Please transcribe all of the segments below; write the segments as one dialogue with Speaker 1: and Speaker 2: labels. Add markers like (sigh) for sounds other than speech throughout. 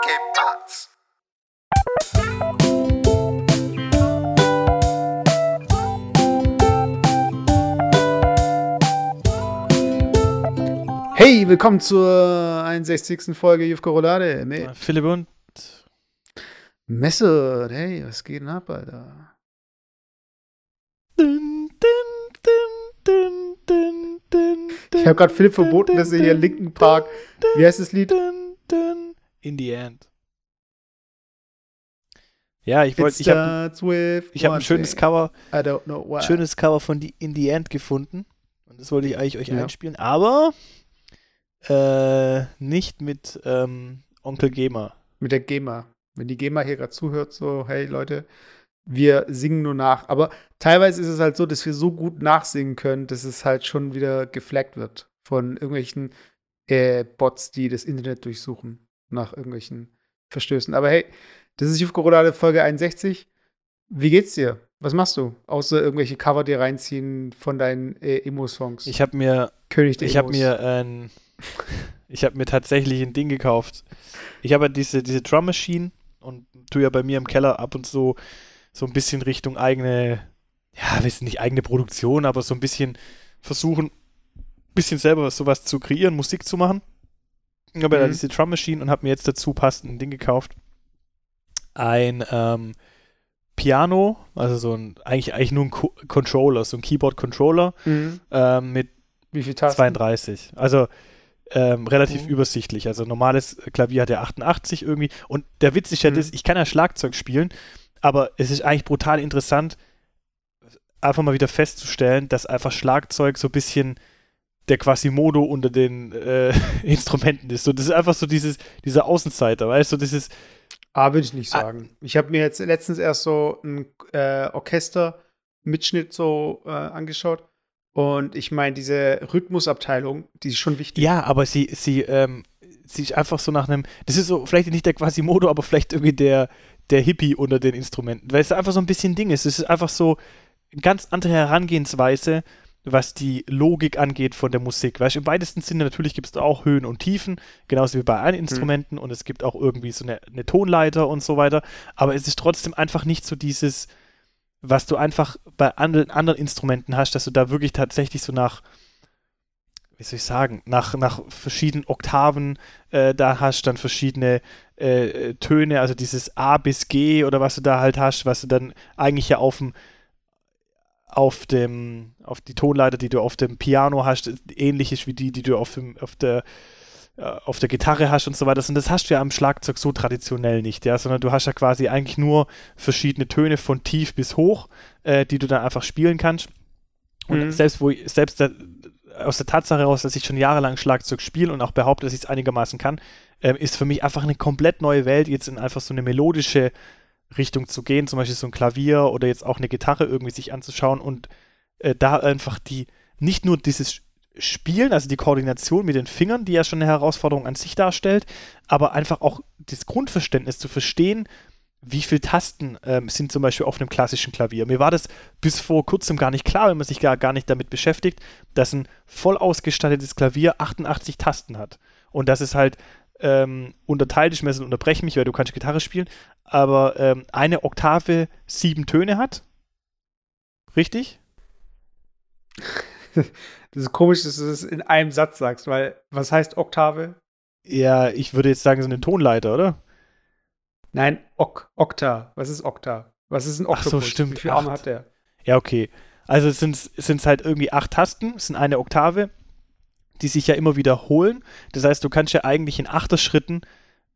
Speaker 1: and K-Parts.
Speaker 2: Hey, willkommen zur 61. Folge Jufko Roulade mit
Speaker 3: Philipp und
Speaker 2: Messe. Hey, was geht denn ab, Alter?
Speaker 3: Dun, dun, dun, dun, dun,
Speaker 2: Ich habe gerade Philipp verboten, dass er hier Linken Park, wie heißt das Lied?
Speaker 3: In the end. Ja, ich wollte, ich habe hab ein schönes
Speaker 2: thing.
Speaker 3: Cover,
Speaker 2: I don't know why.
Speaker 3: schönes Cover von die In the End gefunden. Und das wollte ich eigentlich euch
Speaker 2: Ja.
Speaker 3: einspielen, aber äh, nicht mit ähm, Onkel Gamer.
Speaker 2: Mit der GEMA. Wenn die GEMA hier gerade zuhört, so, hey Leute, wir singen nur nach. Aber teilweise ist es halt so, dass wir so gut nachsingen können, dass es halt schon wieder geflaggt wird von irgendwelchen äh, Bots, die das Internet durchsuchen nach irgendwelchen Verstößen. Aber hey, das ist Jufko Roulade Folge 61. Wie geht's dir? Was machst du? Außer irgendwelche Cover dir reinziehen von deinen äh, Emo-Songs.
Speaker 3: Ich habe mir
Speaker 2: König der
Speaker 3: Ich habe mir ein, (laughs) ich habe mir tatsächlich ein Ding gekauft. Ich habe diese, diese Drum Machine und tue ja bei mir im Keller ab und zu so ein bisschen Richtung eigene, ja, weiß nicht eigene Produktion, aber so ein bisschen versuchen, ein bisschen selber sowas zu kreieren, Musik zu machen. Ich habe ja
Speaker 2: Mhm.
Speaker 3: diese Drum Machine und habe mir jetzt dazu passend ein Ding gekauft. Ein ähm, Piano, also so ein, eigentlich, eigentlich nur ein Co Controller, so ein Keyboard-Controller
Speaker 2: Mhm.
Speaker 3: ähm, mit
Speaker 2: Wie viel Tasten?
Speaker 3: 32. Also ähm, relativ
Speaker 2: Mhm.
Speaker 3: übersichtlich. Also normales Klavier hat ja 88 irgendwie. Und der Witz ist ja
Speaker 2: Mhm.
Speaker 3: das, ich kann ja Schlagzeug spielen, aber es ist eigentlich brutal interessant, einfach mal wieder festzustellen, dass einfach Schlagzeug so ein bisschen der Quasimodo unter den äh, (laughs) Instrumenten ist. So, das ist einfach so dieses, dieser Außenseiter, weißt du, das ist,
Speaker 2: Ah, würde ich nicht
Speaker 3: Ah.
Speaker 2: sagen. Ich habe mir jetzt letztens erst so ein äh, Orchester-Mitschnitt so äh, angeschaut. Und ich meine, diese Rhythmusabteilung, die ist schon wichtig.
Speaker 3: ja, aber sie, sie, ähm, sie ist einfach so nach einem, das ist so, vielleicht nicht der Quasimodo, aber vielleicht irgendwie der, der Hippie unter den Instrumenten, weil es einfach so ein bisschen Ding ist. Es ist einfach so eine ganz andere Herangehensweise, was die Logik angeht von der Musik. Weißt du, im weitesten Sinne natürlich gibt es auch Höhen und Tiefen, genauso wie bei allen Instrumenten und es gibt auch irgendwie so eine, eine Tonleiter und so weiter, aber es ist trotzdem einfach nicht so dieses, was du einfach bei anderen, anderen Instrumenten hast, dass du da wirklich tatsächlich so nach, wie soll ich sagen, nach, nach verschiedenen Oktaven äh, da hast, dann verschiedene äh, Töne, also dieses A bis G oder was du da halt hast, was du dann eigentlich ja auf dem auf dem auf die Tonleiter, die du auf dem Piano hast, ähnlich ist wie die, die du auf dem auf der äh, auf der Gitarre hast und so weiter. Und das hast du ja am Schlagzeug so traditionell nicht, ja, sondern du hast ja quasi eigentlich nur verschiedene Töne von tief bis hoch, äh, die du dann einfach spielen kannst. Und
Speaker 2: Mhm.
Speaker 3: selbst wo ich, selbst der, aus der Tatsache heraus, dass ich schon jahrelang Schlagzeug spiele und auch behaupte, dass ich es einigermaßen kann, ähm, ist für mich einfach eine komplett neue Welt, jetzt in einfach so eine melodische Richtung zu gehen, zum Beispiel so ein Klavier oder jetzt auch eine Gitarre irgendwie sich anzuschauen und äh, da einfach die, nicht nur dieses Spielen, also die Koordination mit den Fingern, die ja schon eine Herausforderung an sich darstellt, aber einfach auch das Grundverständnis zu verstehen, wie viele Tasten ähm, sind zum Beispiel auf einem klassischen Klavier. Mir war das bis vor kurzem gar nicht klar, wenn man sich gar, gar nicht damit beschäftigt, dass ein voll ausgestattetes Klavier 88 Tasten hat. Und das ist halt ähm, unterteilt, ich muss unterbrechen mich, weil du kannst Gitarre spielen, aber ähm, eine Oktave sieben Töne hat. Richtig? (laughs)
Speaker 2: Das ist komisch, dass du das in einem Satz sagst, weil was heißt Oktave?
Speaker 3: Ja, ich würde jetzt sagen, so eine Tonleiter, oder?
Speaker 2: Nein, Ok Okta. Was ist Okta? Was ist ein
Speaker 3: Ach so,
Speaker 2: Oktopus?
Speaker 3: stimmt,
Speaker 2: Wie viele Arme
Speaker 3: acht.
Speaker 2: hat der?
Speaker 3: Ja, okay. Also es sind es halt irgendwie acht Tasten, es sind eine Oktave, die sich ja immer wiederholen. Das heißt, du kannst ja eigentlich in Achterschritten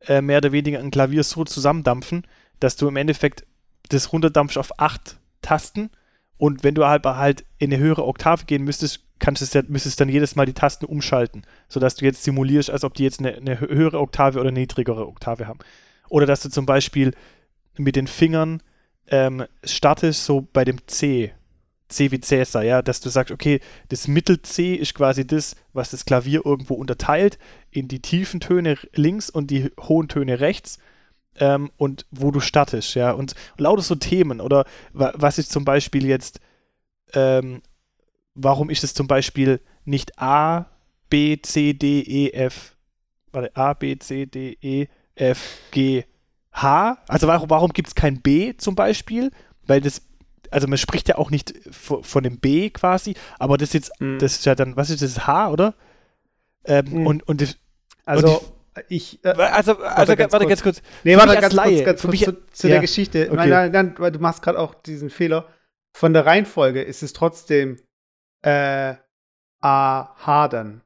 Speaker 3: äh, mehr oder weniger ein Klavier so zusammendampfen, dass du im Endeffekt das runterdampfst auf acht Tasten und wenn du halt, halt in eine höhere Oktave gehen müsstest, kannst du ja, müsstest dann jedes Mal die Tasten umschalten, sodass du jetzt simulierst, als ob die jetzt eine, eine höhere Oktave oder eine niedrigere Oktave haben. Oder dass du zum Beispiel mit den Fingern ähm, startest so bei dem C, C wie Cäsar, ja, dass du sagst, okay, das Mittel-C ist quasi das, was das Klavier irgendwo unterteilt in die tiefen Töne links und die hohen Töne rechts ähm, und wo du startest, ja, und, lauter so Themen oder wa was ist zum Beispiel jetzt, ähm, warum ist es zum Beispiel nicht A, B, C, D, E, F, warte, A, B, C, D, E, F, G, H. Also warum, warum gibt es kein B zum Beispiel? Weil das, also man spricht ja auch nicht von dem B quasi, aber das jetzt, mhm. das ist ja dann, was ist das, H, oder? Ähm, mhm. Und, und das,
Speaker 2: also und ich,
Speaker 3: äh, also, also warte, ganz, warte, ganz kurz.
Speaker 2: Nee, warte, ganz Laie, kurz, ganz kurz zu, zu ja. der Geschichte. Okay. Nein, nein, nein, weil du machst gerade auch diesen Fehler. Von der Reihenfolge ist es trotzdem äh, A, H dann.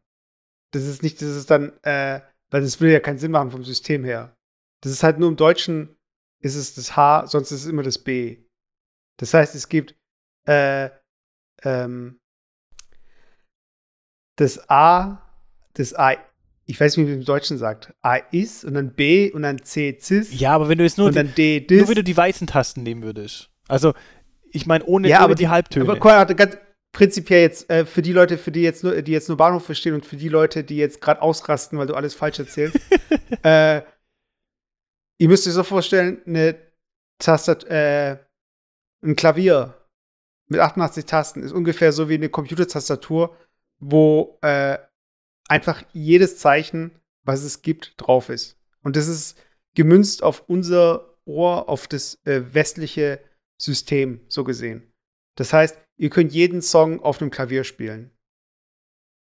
Speaker 2: Das ist nicht, das ist dann, äh, weil das will ja keinen Sinn machen vom System her. Das ist halt nur im Deutschen ist es das H, sonst ist es immer das B. Das heißt, es gibt äh, ähm, das A, das A ich weiß nicht, wie man im Deutschen sagt, A ist und dann B und dann C cis.
Speaker 3: Ja, aber wenn du jetzt nur,
Speaker 2: und dann D,
Speaker 3: dis. nur wenn du die weißen Tasten nehmen würdest. Also, ich meine, ohne,
Speaker 2: ja, aber
Speaker 3: die, die Halbtöne. Aber
Speaker 2: Konrad, ganz prinzipiell jetzt, äh, für die Leute, für die jetzt nur, die jetzt nur Bahnhof verstehen und für die Leute, die jetzt gerade ausrasten, weil du alles falsch erzählst, (laughs) äh, ihr müsst euch so vorstellen, eine Tastat, äh, ein Klavier mit 88 Tasten ist ungefähr so wie eine Computertastatur, wo äh, einfach jedes Zeichen, was es gibt, drauf ist. Und das ist gemünzt auf unser Ohr, auf das äh, westliche System, so gesehen. Das heißt, ihr könnt jeden Song auf einem Klavier spielen.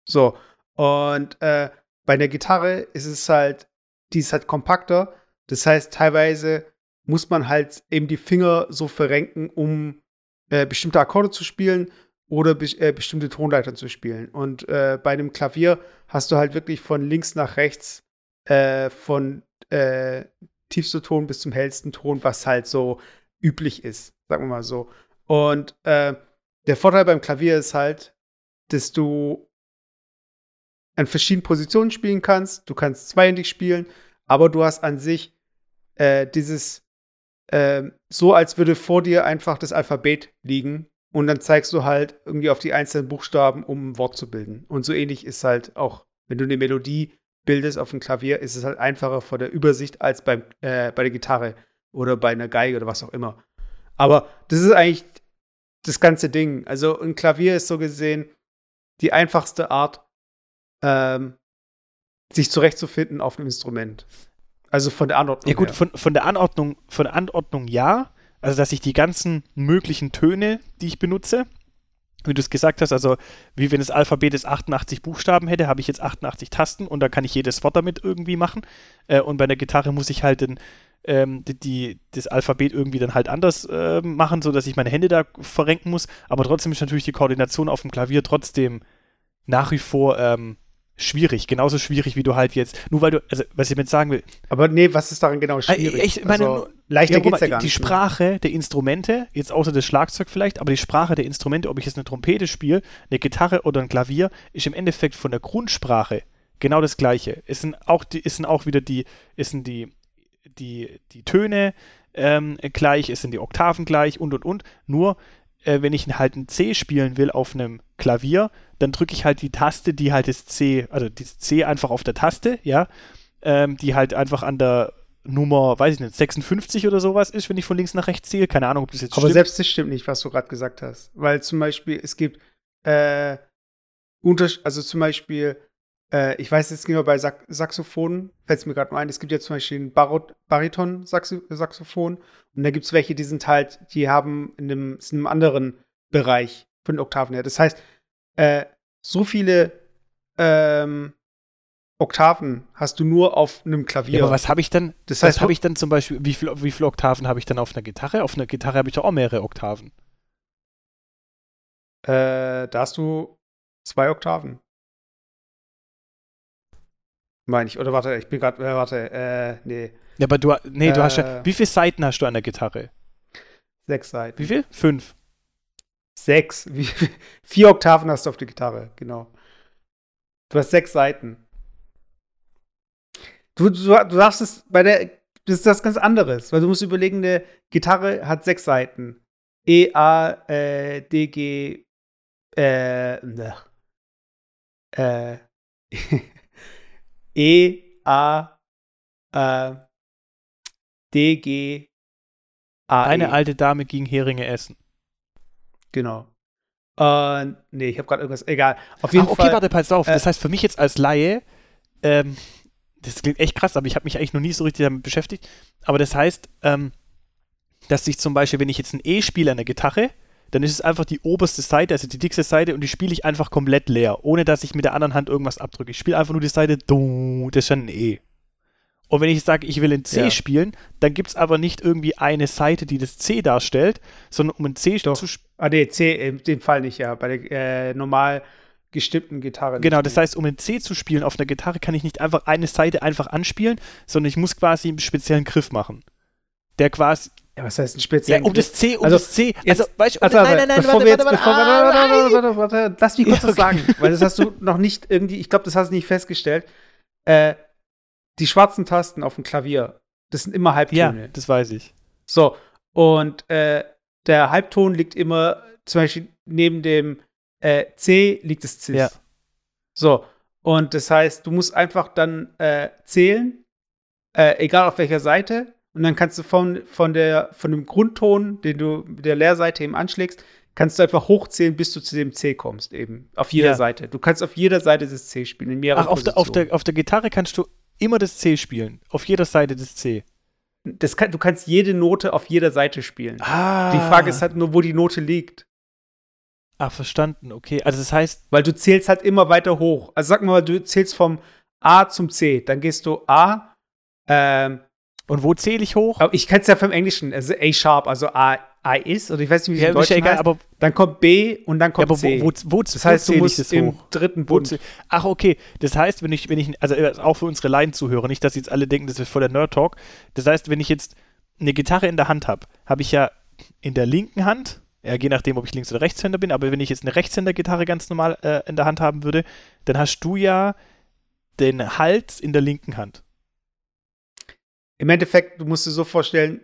Speaker 2: So. Und äh, bei der Gitarre ist es halt, die ist halt kompakter. Das heißt, teilweise muss man halt eben die Finger so verrenken, um äh, bestimmte Akkorde zu spielen oder be äh, bestimmte Tonleitern zu spielen. Und äh, bei einem Klavier hast du halt wirklich von links nach rechts, äh, von äh, tiefster Ton bis zum hellsten Ton, was halt so üblich ist, sagen wir mal so. Und äh, der Vorteil beim Klavier ist halt, dass du an verschiedenen Positionen spielen kannst. Du kannst zweihändig spielen, aber du hast an sich dieses äh, so, als würde vor dir einfach das Alphabet liegen und dann zeigst du halt irgendwie auf die einzelnen Buchstaben, um ein Wort zu bilden. Und so ähnlich ist halt auch, wenn du eine Melodie bildest auf dem Klavier, ist es halt einfacher vor der Übersicht als beim, äh, bei der Gitarre oder bei einer Geige oder was auch immer. Aber das ist eigentlich das ganze Ding. Also ein Klavier ist so gesehen die einfachste Art, ähm, sich zurechtzufinden auf einem Instrument. Also von der Anordnung.
Speaker 3: Ja gut, her. Von, von der Anordnung, von der Anordnung ja. Also, dass ich die ganzen möglichen Töne, die ich benutze, wie du es gesagt hast, also wie wenn das Alphabet es 88 Buchstaben hätte, habe ich jetzt 88 Tasten und da kann ich jedes Wort damit irgendwie machen. Äh, und bei der Gitarre muss ich halt den, ähm, die, die, das Alphabet irgendwie dann halt anders äh, machen, sodass ich meine Hände da verrenken muss. Aber trotzdem ist natürlich die Koordination auf dem Klavier trotzdem nach wie vor ähm, schwierig, genauso schwierig wie du halt jetzt, nur weil du, also was ich damit sagen will.
Speaker 2: Aber nee, was ist daran genau äh, schwierig?
Speaker 3: Ich meine, also, leichter ja, geht's ja gar die nicht. Die Sprache der Instrumente, jetzt außer das Schlagzeug vielleicht, aber die Sprache der Instrumente, ob ich jetzt eine Trompete spiele, eine Gitarre oder ein Klavier, ist im Endeffekt von der Grundsprache genau das gleiche. Es sind auch, die, es sind auch wieder die, es sind die, die, die Töne ähm, gleich, es sind die Oktaven gleich und und und. Nur äh, wenn ich halt ein C spielen will auf einem Klavier, dann drücke ich halt die Taste, die halt das C, also das C einfach auf der Taste, ja, ähm, die halt einfach an der Nummer, weiß ich nicht, 56 oder sowas ist, wenn ich von links nach rechts ziehe. Keine Ahnung, ob das jetzt
Speaker 2: Aber stimmt. selbst das stimmt nicht, was du gerade gesagt hast. Weil zum Beispiel, es gibt äh, also zum Beispiel, äh, ich weiß jetzt genau bei Sax Saxophonen, fällt es mir gerade mal ein, es gibt ja zum Beispiel ein Bariton-Saxophon und da gibt es welche, die sind halt, die haben in einem, in einem anderen Bereich von den Oktaven her. Das heißt, äh, so viele ähm, Oktaven hast du nur auf einem Klavier. Ja,
Speaker 3: aber was habe ich dann? Das heißt, habe ich dann zum Beispiel, wie, viel, wie viele Oktaven habe ich dann auf einer Gitarre? Auf einer Gitarre habe ich doch auch mehrere Oktaven.
Speaker 2: Äh, da hast du zwei Oktaven. Meine ich. Oder warte, ich bin gerade, äh, warte, äh, nee.
Speaker 3: Ja, aber du, nee, du hast ja, äh. wie viele Seiten hast du an der Gitarre?
Speaker 2: Sechs Seiten.
Speaker 3: Wie viel? Fünf.
Speaker 2: Sechs. (laughs) Wie, vier Oktaven hast du auf der Gitarre, genau. Du hast sechs Seiten. Du, du, du darfst es bei der, das ist das ganz anderes, weil du musst überlegen, eine Gitarre hat sechs Seiten. E, A, äh, D, G, äh, ne. äh, (laughs) E, A, äh, D, G,
Speaker 3: A. Eine e. alte Dame ging Heringe essen.
Speaker 2: Genau. Äh, nee, ich habe gerade irgendwas. Egal. Auf jeden
Speaker 3: Ach, okay,
Speaker 2: Fall.
Speaker 3: warte, pass auf. Äh, das heißt für mich jetzt als Laie, ähm, das klingt echt krass, aber ich habe mich eigentlich noch nie so richtig damit beschäftigt. Aber das heißt, ähm, dass ich zum Beispiel, wenn ich jetzt ein E spiele an der Gitarre, dann ist es einfach die oberste Seite, also die dickste Seite, und die spiele ich einfach komplett leer, ohne dass ich mit der anderen Hand irgendwas abdrücke. Ich spiele einfach nur die Seite, das ist schon ein E. Und wenn ich sage, ich will ein C
Speaker 2: Ja.
Speaker 3: spielen, dann gibt es aber nicht irgendwie eine Seite, die das C darstellt, sondern um ein C
Speaker 2: Doch.
Speaker 3: zu spielen.
Speaker 2: Ah, nee, C, in dem Fall nicht, ja. Bei der äh, normal gestimmten Gitarre.
Speaker 3: Genau, das heißt, um ein C zu spielen auf einer Gitarre, kann ich nicht einfach eine Seite einfach anspielen, sondern ich muss quasi einen speziellen Griff machen. Der quasi.
Speaker 2: Ja, was heißt ein
Speaker 3: Ja,
Speaker 2: speziellen
Speaker 3: um das C, um
Speaker 2: Also,
Speaker 3: das C.
Speaker 2: jetzt-
Speaker 3: Also, weißt du,
Speaker 2: Also,
Speaker 3: nein, nein, nein,
Speaker 2: bevor
Speaker 3: warte,
Speaker 2: wir jetzt,
Speaker 3: warte,
Speaker 2: bevor,
Speaker 3: warte,
Speaker 2: warte, warte, warte, warte, warte, lass mich kurz (laughs)
Speaker 3: Ja,
Speaker 2: was sagen, weil das hast du noch nicht irgendwie, ich glaube, das hast du nicht festgestellt. Äh, die schwarzen Tasten auf dem Klavier, das sind immer
Speaker 3: Ja,
Speaker 2: Halbtöne.
Speaker 3: das weiß ich.
Speaker 2: So, und äh, der Halbton liegt immer, zum Beispiel neben dem äh, C liegt das Cis.
Speaker 3: Ja.
Speaker 2: So, und das heißt, du musst einfach dann äh, zählen, äh, egal auf welcher Seite, und dann kannst du von, von, der, von dem Grundton, den du mit der Leerseite eben anschlägst, kannst du einfach hochzählen, bis du zu dem C kommst, eben. Auf jeder
Speaker 3: Ja.
Speaker 2: Seite. Du kannst auf jeder Seite das C spielen, in mehreren
Speaker 3: Ach, auf der, auf, der, auf der Gitarre kannst du immer das C spielen. Auf jeder Seite das C.
Speaker 2: das kann, du kannst jede Note auf jeder Seite spielen.
Speaker 3: Ah.
Speaker 2: Die Frage ist halt nur, wo die Note liegt.
Speaker 3: Ach, verstanden, okay. Also, das heißt,
Speaker 2: Weil du zählst halt immer weiter hoch. Also sag mal, du zählst vom A zum C. Dann gehst du A. Ähm,
Speaker 3: und wo zähle ich hoch?
Speaker 2: aber ich kenne es ja vom Englischen. Also A-Sharp, also A, A ist. Oder ich weiß nicht, wie es
Speaker 3: ja,
Speaker 2: im
Speaker 3: ja
Speaker 2: Deutschen
Speaker 3: egal,
Speaker 2: heißt.
Speaker 3: aber,
Speaker 2: Dann kommt B und dann
Speaker 3: ja,
Speaker 2: kommt
Speaker 3: aber
Speaker 2: C.
Speaker 3: wo, wo, wo,
Speaker 2: das heißt, du
Speaker 3: zähle ich
Speaker 2: musst
Speaker 3: das
Speaker 2: im
Speaker 3: hoch?
Speaker 2: dritten Bund.
Speaker 3: Ach, okay. Das heißt, wenn ich, wenn ich, also äh, auch für unsere Laien-Zuhörer, nicht, dass jetzt alle denken, das ist voll der Nerd-Talk. Das heißt, wenn ich jetzt eine Gitarre in der Hand habe, habe ich ja in der linken Hand, ja, je nachdem, ob ich Links- oder Rechtshänder bin, aber wenn ich jetzt eine Rechtshänder-Gitarre ganz normal äh, in der Hand haben würde, dann hast du ja den Hals in der linken Hand.
Speaker 2: Im Endeffekt, du musst dir so vorstellen,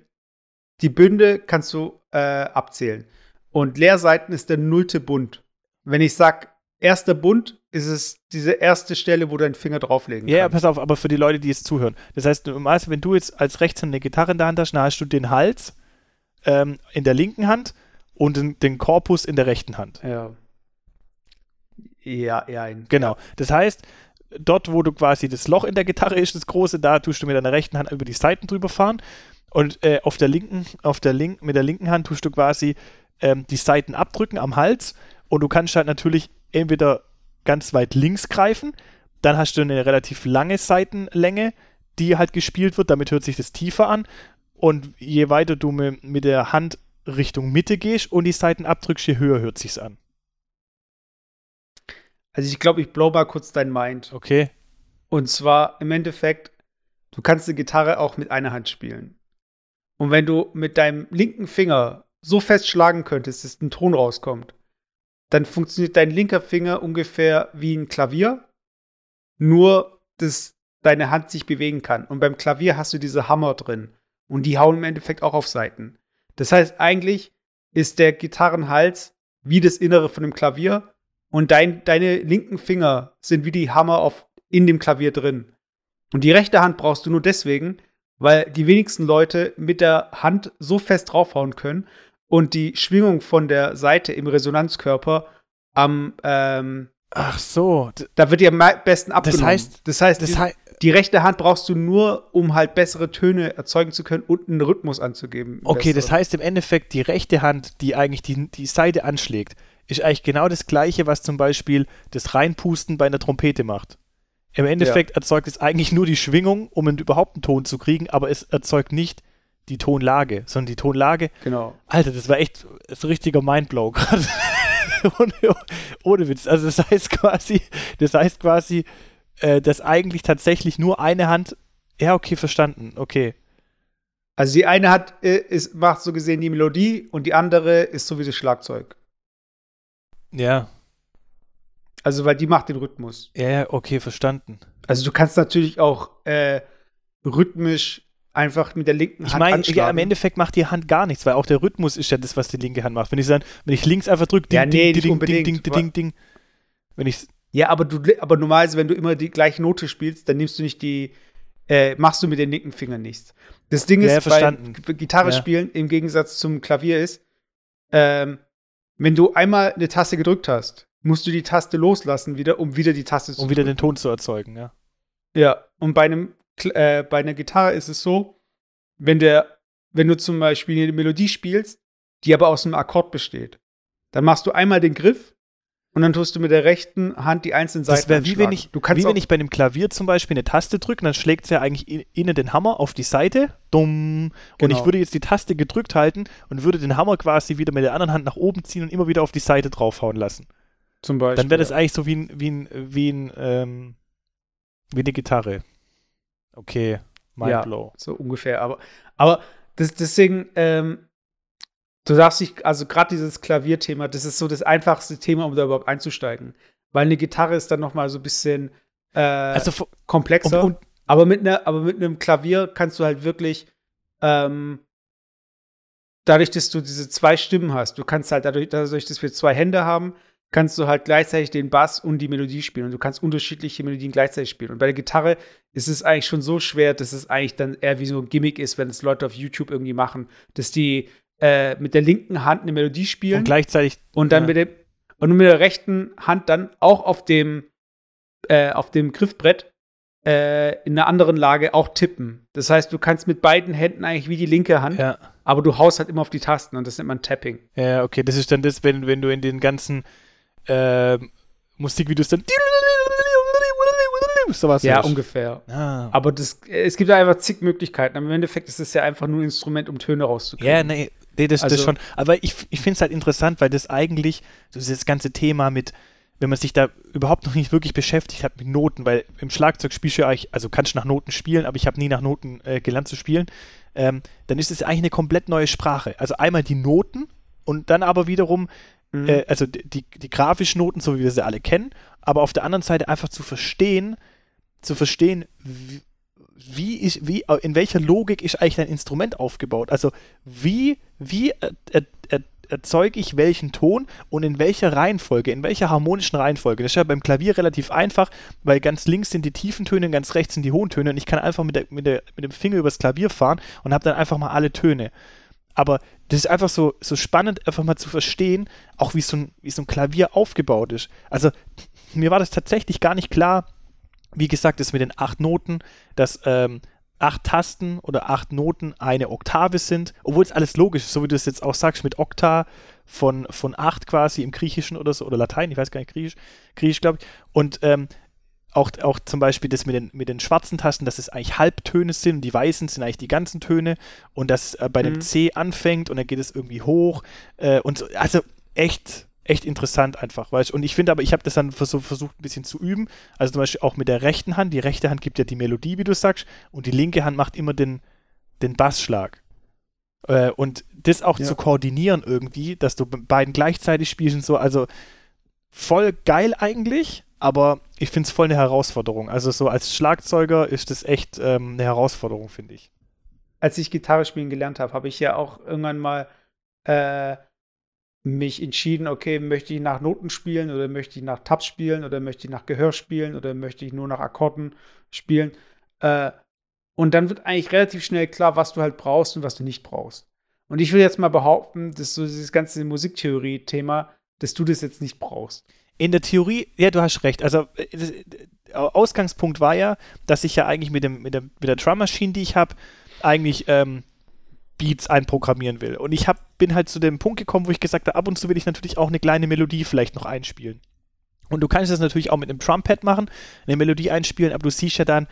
Speaker 2: die Bünde kannst du äh, abzählen. Und Leerseiten ist der nullte Bund. Wenn ich sag, erster Bund, ist es diese erste Stelle, wo du deinen Finger drauflegen
Speaker 3: Ja, ja,
Speaker 2: kannst.
Speaker 3: pass auf, aber für die Leute, die jetzt zuhören. Das heißt, normalerweise, wenn du jetzt als Rechtshänder eine Gitarre in der Hand hast, dann hast du den Hals ähm, in der linken Hand und den, den Korpus in der rechten Hand.
Speaker 2: Ja. Ja, ja.
Speaker 3: Genau. Das heißt, dort, wo du quasi das Loch in der Gitarre ist, das große, da tust du mit deiner rechten Hand über die Seiten drüber fahren. Und äh, auf der linken, auf der link, mit der linken Hand tust du quasi ähm, die Seiten abdrücken am Hals. Und du kannst halt natürlich entweder ganz weit links greifen, dann hast du eine relativ lange Seitenlänge, die halt gespielt wird, damit hört sich das tiefer an. Und je weiter du mit, mit der Hand Richtung Mitte gehst und die Seiten abdrückst, je höher hört sich's an.
Speaker 2: Also ich glaube, ich blow mal kurz dein Mind.
Speaker 3: Okay.
Speaker 2: Und zwar im Endeffekt, du kannst eine Gitarre auch mit einer Hand spielen. Und wenn du mit deinem linken Finger so fest schlagen könntest, dass ein Ton rauskommt, dann funktioniert dein linker Finger ungefähr wie ein Klavier, nur dass deine Hand sich bewegen kann. Und beim Klavier hast du diese Hammer drin. Und die hauen im Endeffekt auch auf Seiten. Das heißt, eigentlich ist der Gitarrenhals wie das Innere von dem Klavier und dein, deine linken Finger sind wie die Hammer auf, in dem Klavier drin. Und die rechte Hand brauchst du nur deswegen, weil die wenigsten Leute mit der Hand so fest draufhauen können und die Schwingung von der Seite im Resonanzkörper am, ähm,
Speaker 3: Ach so.
Speaker 2: da wird dir am besten abgenommen.
Speaker 3: heißt-
Speaker 2: das heißt,
Speaker 3: Das
Speaker 2: die,
Speaker 3: heißt,
Speaker 2: die rechte Hand brauchst du nur, um halt bessere Töne erzeugen zu können und einen Rhythmus anzugeben.
Speaker 3: Okay, das
Speaker 2: Besseren.
Speaker 3: heißt im Endeffekt, die rechte Hand, die eigentlich die, die Seite anschlägt, ist eigentlich genau das gleiche, was zum Beispiel das Reinpusten bei einer Trompete macht. Im Endeffekt erzeugt es eigentlich nur die Schwingung, um überhaupt einen Ton zu kriegen, aber es erzeugt nicht die Tonlage, sondern die Tonlage.
Speaker 2: Genau.
Speaker 3: Alter, das war echt das ein richtiger Mindblow (laughs) gerade. ohne, ohne Witz. Also das heißt quasi, das heißt quasi, äh, dass eigentlich tatsächlich nur eine Hand. Ja, okay, verstanden. Okay.
Speaker 2: Also die eine hat, äh, ist, macht so gesehen die Melodie und die andere ist so wie das Schlagzeug.
Speaker 3: Ja.
Speaker 2: Also weil die macht den Rhythmus.
Speaker 3: Ja, ja, okay, verstanden.
Speaker 2: Also du kannst natürlich auch äh, rhythmisch einfach mit der linken
Speaker 3: Ich
Speaker 2: Hand
Speaker 3: meine, ja,
Speaker 2: anschlagen.
Speaker 3: im Endeffekt macht die Hand gar nichts, weil auch der Rhythmus ist ja das, was die linke Hand macht. Wenn ich dann, wenn ich links einfach drücke,
Speaker 2: Ja,
Speaker 3: ding,
Speaker 2: nee,
Speaker 3: ding, ding,
Speaker 2: unbedingt.
Speaker 3: ding, ding, ding, ding. Wenn ich,
Speaker 2: Ja, aber du, aber normalerweise, wenn du immer die gleiche Note spielst, dann nimmst du nicht die, äh, machst du mit den linken Fingern nichts. Das Ding
Speaker 3: Ja, ja,
Speaker 2: ist,
Speaker 3: verstanden.
Speaker 2: bei Gitarre
Speaker 3: Ja.
Speaker 2: spielen im Gegensatz zum Klavier ist, ähm, wenn du einmal eine Taste gedrückt hast, musst du die Taste loslassen wieder, um wieder die Taste zu
Speaker 3: um wieder
Speaker 2: drücken.
Speaker 3: den Ton zu erzeugen, ja.
Speaker 2: Ja, und bei einem äh, bei einer Gitarre ist es so, wenn der, wenn du zum Beispiel eine Melodie spielst, die aber aus einem Akkord besteht, dann machst du einmal den Griff und dann tust du mit der rechten Hand die einzelnen Seiten
Speaker 3: Das wäre wie wenn ich,
Speaker 2: du kannst
Speaker 3: wie wenn ich bei einem Klavier zum Beispiel eine Taste drücke, dann schlägt es ja eigentlich innen den Hammer auf die Seite. Dumm. Und
Speaker 2: Genau.
Speaker 3: ich würde jetzt die Taste gedrückt halten und würde den Hammer quasi wieder mit der anderen Hand nach oben ziehen und immer wieder auf die Seite draufhauen lassen.
Speaker 2: zum Beispiel.
Speaker 3: Dann wäre das eigentlich so wie ein, wie ein, wie ein, ähm, wie eine Gitarre. Okay,
Speaker 2: Ja.
Speaker 3: Mindblow.
Speaker 2: So ungefähr. Aber, aber das, deswegen, ähm, du darfst dich, also gerade dieses Klavierthema, das ist so das einfachste Thema, um da überhaupt einzusteigen. Weil eine Gitarre ist dann noch mal so ein bisschen äh,
Speaker 3: Also
Speaker 2: komplexer.
Speaker 3: und, und
Speaker 2: aber, mit einer, aber mit einem Klavier kannst du halt wirklich ähm, dadurch, dass du diese zwei Stimmen hast, du kannst halt dadurch, dadurch, dass wir zwei Hände haben, kannst du halt gleichzeitig den Bass und die Melodie spielen. Und du kannst unterschiedliche Melodien gleichzeitig spielen. Und bei der Gitarre ist es eigentlich schon so schwer, dass es eigentlich dann eher wie so ein Gimmick ist, wenn es Leute auf YouTube irgendwie machen, dass die äh, mit der linken Hand eine Melodie spielen
Speaker 3: und gleichzeitig
Speaker 2: und dann
Speaker 3: ja.
Speaker 2: mit dem und mit der rechten Hand dann auch auf dem äh, auf dem Griffbrett äh, in einer anderen Lage auch tippen. Das heißt, du kannst mit beiden Händen eigentlich wie die linke Hand,
Speaker 3: ja.
Speaker 2: aber du haust halt immer auf die Tasten und das nennt man Tapping.
Speaker 3: Ja, okay, das ist dann das, wenn, wenn du in den ganzen ähm, Musikvideos dann sowas
Speaker 2: Ja,
Speaker 3: hörst.
Speaker 2: ungefähr.
Speaker 3: Ah.
Speaker 2: Aber das, es gibt einfach zig Möglichkeiten. Aber im Endeffekt ist es ja einfach nur ein Instrument, um Töne rauszukriegen.
Speaker 3: Ja, nee, nee das, das
Speaker 2: Also-
Speaker 3: schon. Aber ich, ich finde es halt interessant, weil das eigentlich, so dieses ganze Thema mit, wenn man sich da überhaupt noch nicht wirklich beschäftigt hat mit Noten, weil im Schlagzeug spielst du ja eigentlich, also kannst du nach Noten spielen, aber ich habe nie nach Noten äh, gelernt zu spielen, ähm, dann ist es eigentlich eine komplett neue Sprache. Also einmal die Noten und dann aber wiederum
Speaker 2: Mhm.
Speaker 3: äh, also die, die, die grafischen Noten, so wie wir sie alle kennen, aber auf der anderen Seite einfach zu verstehen, zu verstehen, wie, wie ich, wie, äh, in welcher Logik ist eigentlich dein Instrument aufgebaut? Also wie, wie er, er, er, erzeuge ich welchen Ton und in welcher Reihenfolge, in welcher harmonischen Reihenfolge. Das ist ja beim Klavier relativ einfach, weil ganz links sind die tiefen Töne, ganz rechts sind die hohen Töne und ich kann einfach mit, der, mit, der, mit dem Finger übers Klavier fahren und habe dann einfach mal alle Töne. Aber das ist einfach so, so spannend, einfach mal zu verstehen, auch wie so, ein, wie so ein Klavier aufgebaut ist. Also mir war das tatsächlich gar nicht klar, wie gesagt, das mit den acht Noten, dass ähm, acht Tasten oder acht Noten eine Oktave sind, obwohl es alles logisch ist, so wie du es jetzt auch sagst, mit Okta von, von acht quasi im Griechischen oder so, oder Latein, ich weiß gar nicht, Griechisch, Griechisch glaube ich. Und ähm, auch, auch zum Beispiel das mit den, mit den schwarzen Tasten, dass es eigentlich Halbtöne sind und die weißen sind eigentlich die ganzen Töne und dass äh, bei dem
Speaker 2: Mhm.
Speaker 3: C anfängt und dann geht es irgendwie hoch äh, und so, also echt, echt interessant einfach, weißt? Und ich finde aber, ich habe das dann versuch, versucht ein bisschen zu üben, also zum Beispiel auch mit der rechten Hand, die rechte Hand gibt ja die Melodie, wie du sagst, und die linke Hand macht immer den, den Bassschlag. Äh, und das auch
Speaker 2: Ja.
Speaker 3: zu koordinieren irgendwie, dass du bei beiden gleichzeitig spielst und so, also voll geil eigentlich, aber ich finde es voll eine Herausforderung. Also so als Schlagzeuger ist das echt ähm, eine Herausforderung, finde ich.
Speaker 2: Als ich Gitarre spielen gelernt habe, habe ich ja auch irgendwann mal äh, mich entschieden, okay, möchte ich nach Noten spielen oder möchte ich nach Tabs spielen oder möchte ich nach Gehör spielen oder möchte ich nur nach Akkorden spielen. Äh, und dann wird eigentlich relativ schnell klar, was du halt brauchst und was du nicht brauchst. Und ich will jetzt mal behaupten, dass so dieses ganze Musiktheorie-Thema, dass du das jetzt nicht brauchst.
Speaker 3: In der Theorie, ja, du hast recht. Also äh, äh, Ausgangspunkt war ja, dass ich ja eigentlich mit, dem, mit, der, mit der Drum Machine, die ich habe, eigentlich ähm, Beats einprogrammieren will. Und ich hab, bin halt zu dem Punkt gekommen, wo ich gesagt habe, ab und zu will ich natürlich auch eine kleine Melodie vielleicht noch einspielen. Und du kannst das natürlich auch mit einem Trumpad machen, eine Melodie einspielen, aber du siehst ja dann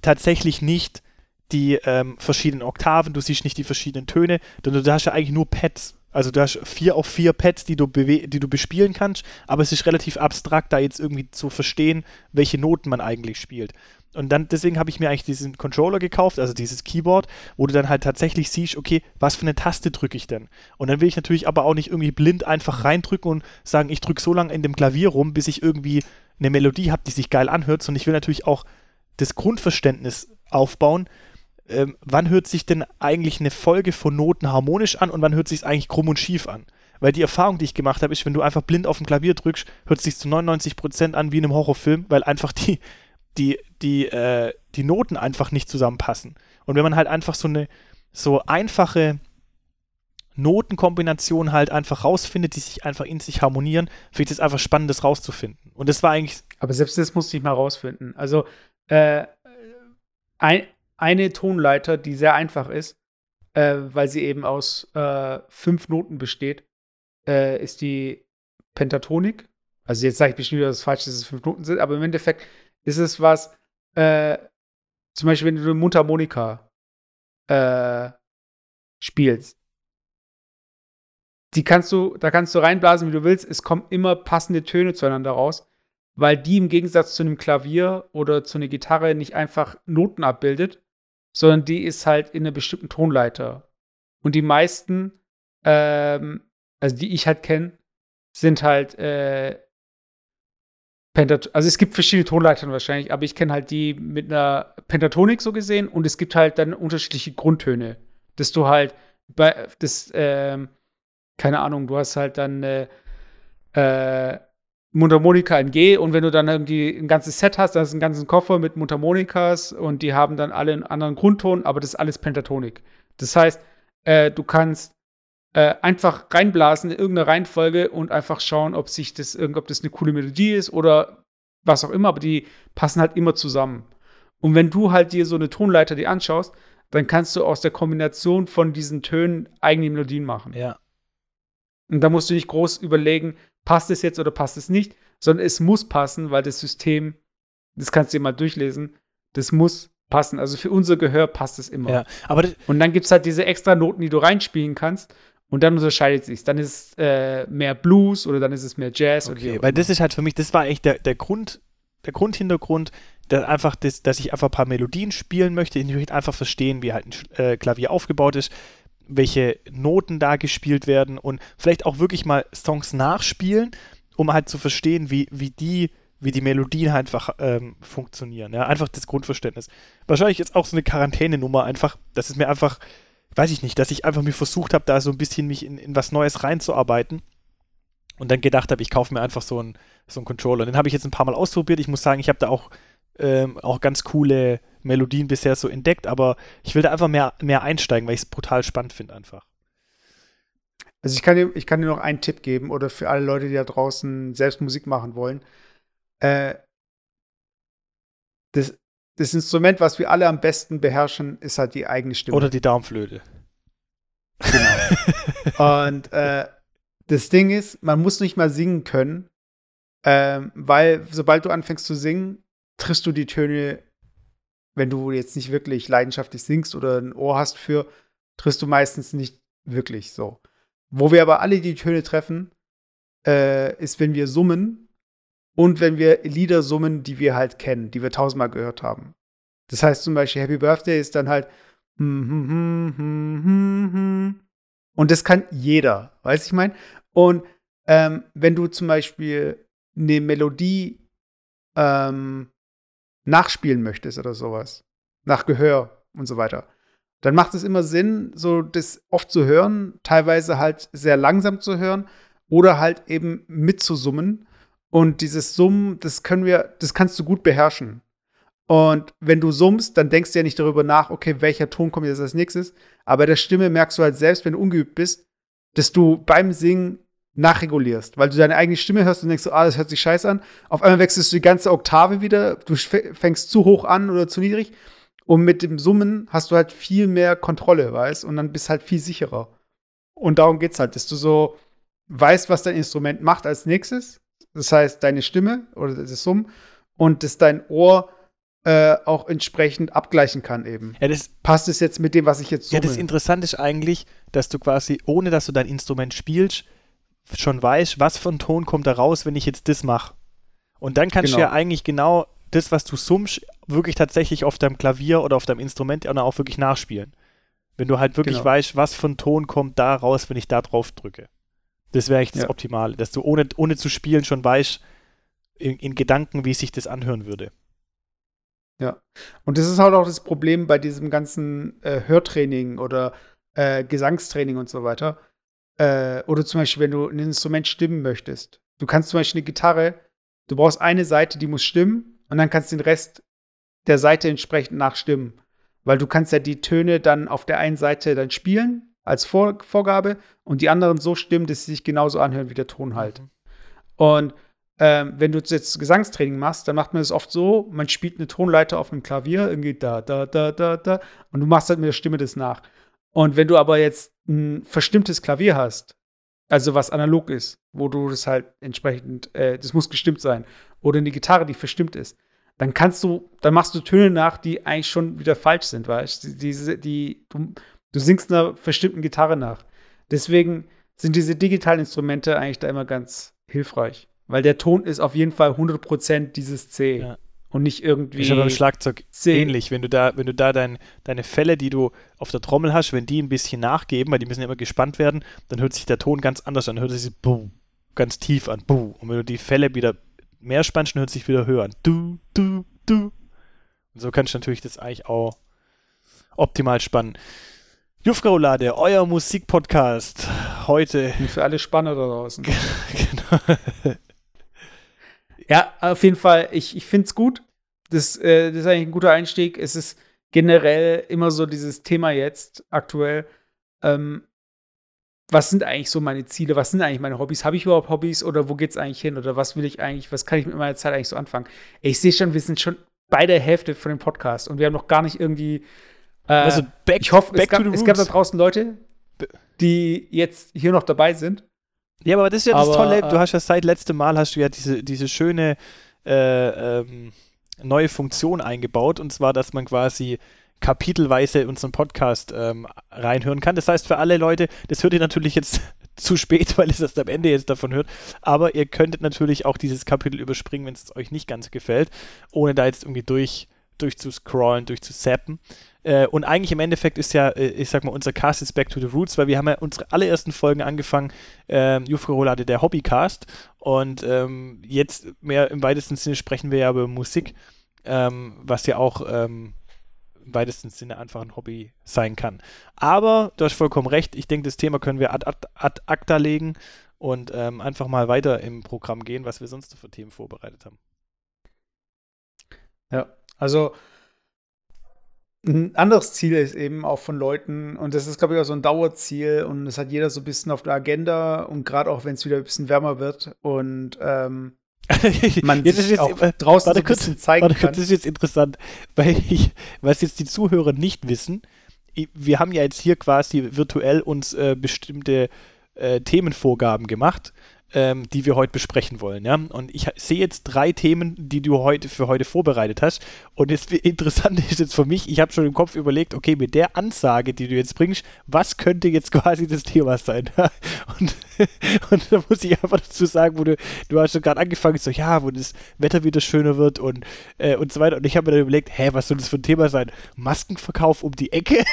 Speaker 3: tatsächlich nicht die ähm, verschiedenen Oktaven, du siehst nicht die verschiedenen Töne, sondern du hast ja eigentlich nur Pads. Also du hast vier auf vier Pads, die du, die du bespielen kannst, aber es ist relativ abstrakt, da jetzt irgendwie zu verstehen, welche Noten man eigentlich spielt. Und dann, deswegen habe ich mir eigentlich diesen Controller gekauft, also dieses Keyboard, wo du dann halt tatsächlich siehst, okay, was für eine Taste drücke ich denn? Und dann will ich natürlich aber auch nicht irgendwie blind einfach reindrücken und sagen, ich drücke so lange in dem Klavier rum, bis ich irgendwie eine Melodie habe, die sich geil anhört, sondern ich will natürlich auch das Grundverständnis aufbauen, ähm, wann hört sich denn eigentlich eine Folge von Noten harmonisch an und wann hört sich es eigentlich krumm und schief an? Weil die Erfahrung, die ich gemacht habe, ist, wenn du einfach blind auf dem Klavier drückst, hört es sich zu 99% an wie in einem Horrorfilm, weil einfach die, die, die, äh, die Noten einfach nicht zusammenpassen. Und wenn man halt einfach so eine so einfache Notenkombination halt einfach rausfindet, die sich einfach in sich harmonieren, finde ich das einfach spannend, das rauszufinden. Und das war eigentlich,
Speaker 2: Aber selbst das musste ich mal rausfinden. Also, äh, ein, eine Tonleiter, die sehr einfach ist, äh, weil sie eben aus äh, fünf Noten besteht, äh, ist die Pentatonik. Also jetzt sage ich bestimmt, dass es falsch dass es fünf Noten sind, aber im Endeffekt ist es was, äh, zum Beispiel, wenn du eine Mundharmonika äh, spielst, die kannst du, da kannst du reinblasen, wie du willst. Es kommen immer passende Töne zueinander raus, weil die im Gegensatz zu einem Klavier oder zu einer Gitarre nicht einfach Noten abbildet, sondern die ist halt in einer bestimmten Tonleiter. Und die meisten, ähm, also die ich halt kenne, sind halt äh, Pentat also es gibt verschiedene Tonleitern wahrscheinlich, aber ich kenne halt die mit einer Pentatonik so gesehen und es gibt halt dann unterschiedliche Grundtöne, dass du halt bei das ähm, keine Ahnung, du hast halt dann äh, äh, Mundharmonika in G und wenn du dann irgendwie ein ganzes Set hast, dann hast du einen ganzen Koffer mit Mundharmonikas und die haben dann alle einen anderen Grundton, aber das ist alles Pentatonik. Das heißt, äh, du kannst äh, einfach reinblasen in irgendeine Reihenfolge und einfach schauen, ob sich das, ob das eine coole Melodie ist oder was auch immer, aber die passen halt immer zusammen. Und wenn du halt dir so eine Tonleiter dir anschaust, dann kannst du aus der Kombination von diesen Tönen eigene Melodien machen.
Speaker 3: Ja.
Speaker 2: Und da musst du nicht groß überlegen, passt es jetzt oder passt es nicht, sondern es muss passen, weil das System, das kannst du dir mal durchlesen, das muss passen. Also für unser Gehör passt es immer.
Speaker 3: Ja, aber
Speaker 2: und dann gibt es halt diese extra Noten, die du reinspielen kannst. Und dann unterscheidet sich. Dann ist es äh, mehr Blues oder dann ist es mehr Jazz.
Speaker 3: Okay, weil das ist halt für mich, das war eigentlich der, der Grund, der Grundhintergrund, dass einfach das, dass ich einfach ein paar Melodien spielen möchte. Ich möchte einfach verstehen, wie halt ein äh, Klavier aufgebaut ist, welche Noten da gespielt werden und vielleicht auch wirklich mal Songs nachspielen, um halt zu verstehen, wie, wie die wie die Melodien halt einfach ähm, funktionieren. Ja? Einfach das Grundverständnis. Wahrscheinlich jetzt auch so eine Quarantänenummer einfach, das ist mir einfach weiß ich nicht, dass ich einfach mir versucht habe, da so ein bisschen mich in, in was Neues reinzuarbeiten und dann gedacht habe, ich kaufe mir einfach so einen so einen Controller. Den habe ich jetzt ein paar Mal ausprobiert. Ich muss sagen, ich habe da auch, ähm, auch ganz coole Melodien bisher so entdeckt, aber ich will da einfach mehr, mehr einsteigen, weil ich es brutal spannend finde einfach.
Speaker 2: Also ich kann, dir, ich kann dir noch einen Tipp geben oder für alle Leute, die da draußen selbst Musik machen wollen. Äh, das, das Instrument, was wir alle am besten beherrschen, ist halt die eigene Stimme.
Speaker 3: Oder die Darmflöte.
Speaker 2: Genau. (laughs) und äh, das Ding ist, man muss nicht mal singen können, ähm, weil sobald du anfängst zu singen, triffst du die Töne, wenn du jetzt nicht wirklich leidenschaftlich singst oder ein Ohr hast für, triffst du meistens nicht wirklich so. Wo wir aber alle die Töne treffen, äh, ist, wenn wir summen und wenn wir Lieder summen, die wir halt kennen, die wir tausendmal gehört haben. Das heißt zum Beispiel Happy Birthday ist dann halt und das kann jeder, weiß ich mein. Und ähm, wenn du zum Beispiel eine Melodie ähm, nachspielen möchtest oder sowas, nach Gehör und so weiter, dann macht es immer Sinn, so das oft zu hören, teilweise halt sehr langsam zu hören oder halt eben mitzusummen und dieses Summen, das können wir, das kannst du gut beherrschen. Und wenn du summst, dann denkst du ja nicht darüber nach, okay, welcher Ton kommt jetzt als nächstes. Aber der Stimme merkst du halt selbst, wenn du ungeübt bist, dass du beim Singen nachregulierst, weil du deine eigene Stimme hörst und denkst so, ah, das hört sich scheiße an. Auf einmal wechselst du die ganze Oktave wieder, du fängst zu hoch an oder zu niedrig. Und mit dem Summen hast du halt viel mehr Kontrolle, weißt Und dann bist halt viel sicherer. Und darum geht's halt, dass du so weißt, was dein Instrument macht als nächstes das heißt deine Stimme oder das Summen, und dass dein Ohr äh, auch entsprechend abgleichen kann eben.
Speaker 3: Ja, das,
Speaker 2: Passt es jetzt mit dem, was ich jetzt
Speaker 3: summe? Ja, das Interessante ist eigentlich, dass du quasi, ohne dass du dein Instrument spielst, schon weißt, was für ein Ton kommt da raus, wenn ich jetzt das mache. Und dann kannst genau. du ja eigentlich genau das, was du summst, wirklich tatsächlich auf deinem Klavier oder auf deinem Instrument auch wirklich nachspielen. Wenn du halt wirklich genau. weißt, was für ein Ton kommt da raus, wenn ich da drauf drücke. Das wäre echt das ja. Optimale, dass du ohne, ohne zu spielen schon weißt, in, in Gedanken, wie sich das anhören würde.
Speaker 2: Ja. Und das ist halt auch das Problem bei diesem ganzen äh, Hörtraining oder äh, Gesangstraining und so weiter. Äh, oder zum Beispiel, wenn du ein Instrument stimmen möchtest. Du kannst zum Beispiel eine Gitarre, du brauchst eine Seite, die muss stimmen und dann kannst du den Rest der Seite entsprechend nachstimmen. Weil du kannst ja die Töne dann auf der einen Seite dann spielen als Vor Vorgabe und die anderen so stimmen, dass sie sich genauso anhören wie der Ton halt. Mhm. Und ähm, wenn du jetzt Gesangstraining machst, dann macht man es oft so, man spielt eine Tonleiter auf einem Klavier, irgendwie da, da, da, da, da, und du machst halt mit der Stimme das nach. Und wenn du aber jetzt ein verstimmtes Klavier hast, also was analog ist, wo du das halt entsprechend, äh, das muss gestimmt sein, oder eine Gitarre, die verstimmt ist, dann kannst du, dann machst du Töne nach, die eigentlich schon wieder falsch sind, weißt du? Die, die, du, du singst einer verstimmten Gitarre nach. Deswegen sind diese digitalen Instrumente eigentlich da immer ganz hilfreich. Weil der Ton ist auf jeden Fall 100% dieses C. Ja. Und nicht irgendwie.
Speaker 3: Ist aber beim Schlagzeug C. ähnlich. Wenn du da, wenn du da dein, deine Fälle, die du auf der Trommel hast, wenn die ein bisschen nachgeben, weil die müssen ja immer gespannt werden, dann hört sich der Ton ganz anders an. Dann hört sich Buh, ganz tief an. Buh. Und wenn du die Fälle wieder mehr spannst, dann hört sich wieder höher an. Du, du, du. Und so kannst du natürlich das eigentlich auch optimal spannen. Jufka-Roulade, euer Musikpodcast. Heute.
Speaker 2: Für alle Spanner da draußen. (laughs) genau. Ja, auf jeden Fall, ich, ich finde es gut. Das, äh, das ist eigentlich ein guter Einstieg. Es ist generell immer so dieses Thema jetzt aktuell. Ähm, was sind eigentlich so meine Ziele? Was sind eigentlich meine Hobbys? Habe ich überhaupt Hobbys oder wo geht es eigentlich hin? Oder was will ich eigentlich, was kann ich mit meiner Zeit eigentlich so anfangen? Ich sehe schon, wir sind schon bei der Hälfte von dem Podcast und wir haben noch gar nicht irgendwie. Äh, also back, ich hoffe, es, gab, es gab da draußen Leute, die jetzt hier noch dabei sind
Speaker 3: ja, aber das ist ja das aber, Tolle. Du äh, hast ja seit letztem Mal hast du ja diese, diese schöne äh, ähm, neue Funktion eingebaut und zwar, dass man quasi kapitelweise unseren Podcast ähm, reinhören kann. Das heißt, für alle Leute, das hört ihr natürlich jetzt (laughs) zu spät, weil es erst am Ende jetzt davon hört. Aber ihr könntet natürlich auch dieses Kapitel überspringen, wenn es euch nicht ganz gefällt, ohne da jetzt irgendwie durch, durchzuscrollen, durchzusappen. Äh, und eigentlich im Endeffekt ist ja, äh, ich sag mal, unser Cast ist Back to the Roots, weil wir haben ja unsere allerersten Folgen angefangen, ähm, Jufka Rolade, der Hobbycast. Und ähm, jetzt mehr im weitesten Sinne sprechen wir ja über Musik, ähm, was ja auch ähm, im weitesten Sinne einfach ein Hobby sein kann. Aber du hast vollkommen recht, ich denke, das Thema können wir ad, ad, ad acta legen und ähm, einfach mal weiter im Programm gehen, was wir sonst für Themen vorbereitet haben.
Speaker 2: Ja, also ein anderes Ziel ist eben auch von Leuten, und das ist, glaube ich, auch so ein Dauerziel, und das hat jeder so ein bisschen auf der Agenda, und gerade auch, wenn es wieder ein bisschen wärmer wird und ähm, (laughs) man
Speaker 3: jetzt sich jetzt, auch äh, draußen warte so ein kurz, bisschen zeigen warte, kann. Das ist jetzt interessant, (laughs) weil ich, was jetzt die Zuhörer nicht wissen, wir haben ja jetzt hier quasi virtuell uns äh, bestimmte äh, Themenvorgaben gemacht ähm, die wir heute besprechen wollen. Ja? Und ich sehe jetzt drei Themen, die du heute für heute vorbereitet hast. Und das (laughs) Interessante ist jetzt für mich, ich habe schon im Kopf überlegt, okay, mit der Ansage, die du jetzt bringst, was könnte jetzt (laughs) quasi das Thema sein? (laughs) und, und da muss ich einfach dazu sagen, wo du, du hast schon gerade angefangen, so, ja, wo das Wetter wieder schöner wird und, äh, und so weiter. Und ich habe mir dann überlegt, hä, was soll das für ein Thema sein? Maskenverkauf um die Ecke?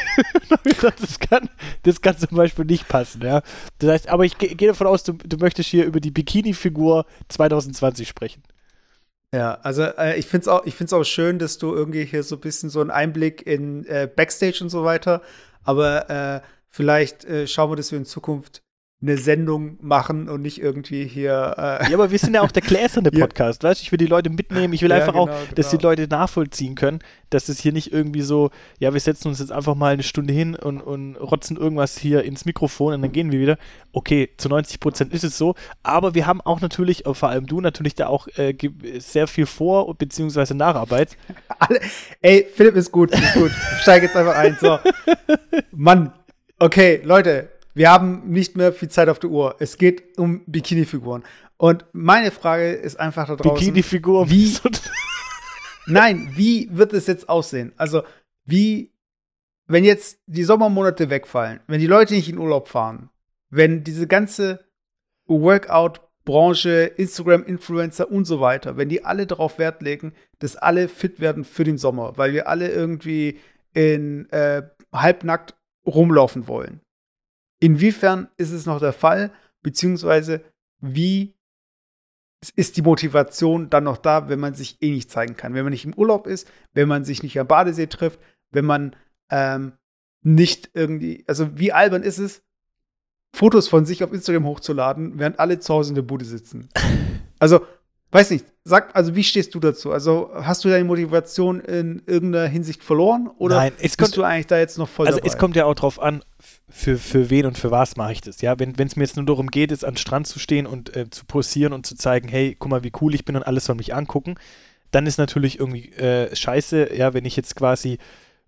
Speaker 3: das, kann, das kann zum Beispiel nicht passen, ja. Das heißt, aber ich gehe davon aus, du, du möchtest hier über die Bikini-Figur 2020 sprechen.
Speaker 2: Ja, also äh, ich finde es auch, auch schön, dass du irgendwie hier so ein bisschen so einen Einblick in äh, Backstage und so weiter, aber äh, vielleicht äh, schauen wir, dass wir in Zukunft eine Sendung machen und nicht irgendwie hier.
Speaker 3: Äh ja, aber wir sind ja auch der gläserne (laughs) Podcast, weißt du? Ich will die Leute mitnehmen. Ich will ja, einfach genau, auch, dass genau. die Leute nachvollziehen können, dass es hier nicht irgendwie so, ja, wir setzen uns jetzt einfach mal eine Stunde hin und, und rotzen irgendwas hier ins Mikrofon und dann gehen wir wieder. Okay, zu 90 Prozent ist es so, aber wir haben auch natürlich, äh, vor allem du natürlich da auch äh, sehr viel Vor- bzw. Nacharbeit. (laughs)
Speaker 2: Alle, ey, Philipp ist gut, ist gut. Ich steige jetzt einfach ein. So. (laughs) Mann, okay, Leute, wir haben nicht mehr viel Zeit auf der Uhr. Es geht um Bikini-Figuren. Und meine Frage ist einfach da draußen.
Speaker 3: Bikini-Figuren?
Speaker 2: Wie? nein, wie wird es jetzt aussehen? Also, wie, wenn jetzt die Sommermonate wegfallen, wenn die Leute nicht in Urlaub fahren, wenn diese ganze Workout-Branche, Instagram-Influencer und so weiter, wenn die alle darauf Wert legen, dass alle fit werden für den Sommer, weil wir alle irgendwie in äh, halbnackt rumlaufen wollen. Inwiefern ist es noch der Fall, beziehungsweise wie ist die Motivation dann noch da, wenn man sich eh nicht zeigen kann? Wenn man nicht im Urlaub ist, wenn man sich nicht am Badesee trifft, wenn man ähm, nicht irgendwie, also wie albern ist es, Fotos von sich auf Instagram hochzuladen, während alle zu Hause in der Bude sitzen? Also, weiß nicht, sag, also wie stehst du dazu? Also hast du deine Motivation in irgendeiner Hinsicht verloren oder
Speaker 3: Nein, es
Speaker 2: bist
Speaker 3: kommt,
Speaker 2: du eigentlich da jetzt noch voll
Speaker 3: also
Speaker 2: dabei?
Speaker 3: es kommt ja auch drauf an, für, für wen und für was mache ich das. Ja, wenn es mir jetzt nur darum geht, jetzt an Strand zu stehen und äh, zu posieren und zu zeigen, hey, guck mal, wie cool ich bin und alles soll mich angucken, dann ist natürlich irgendwie äh, scheiße, ja, wenn ich jetzt quasi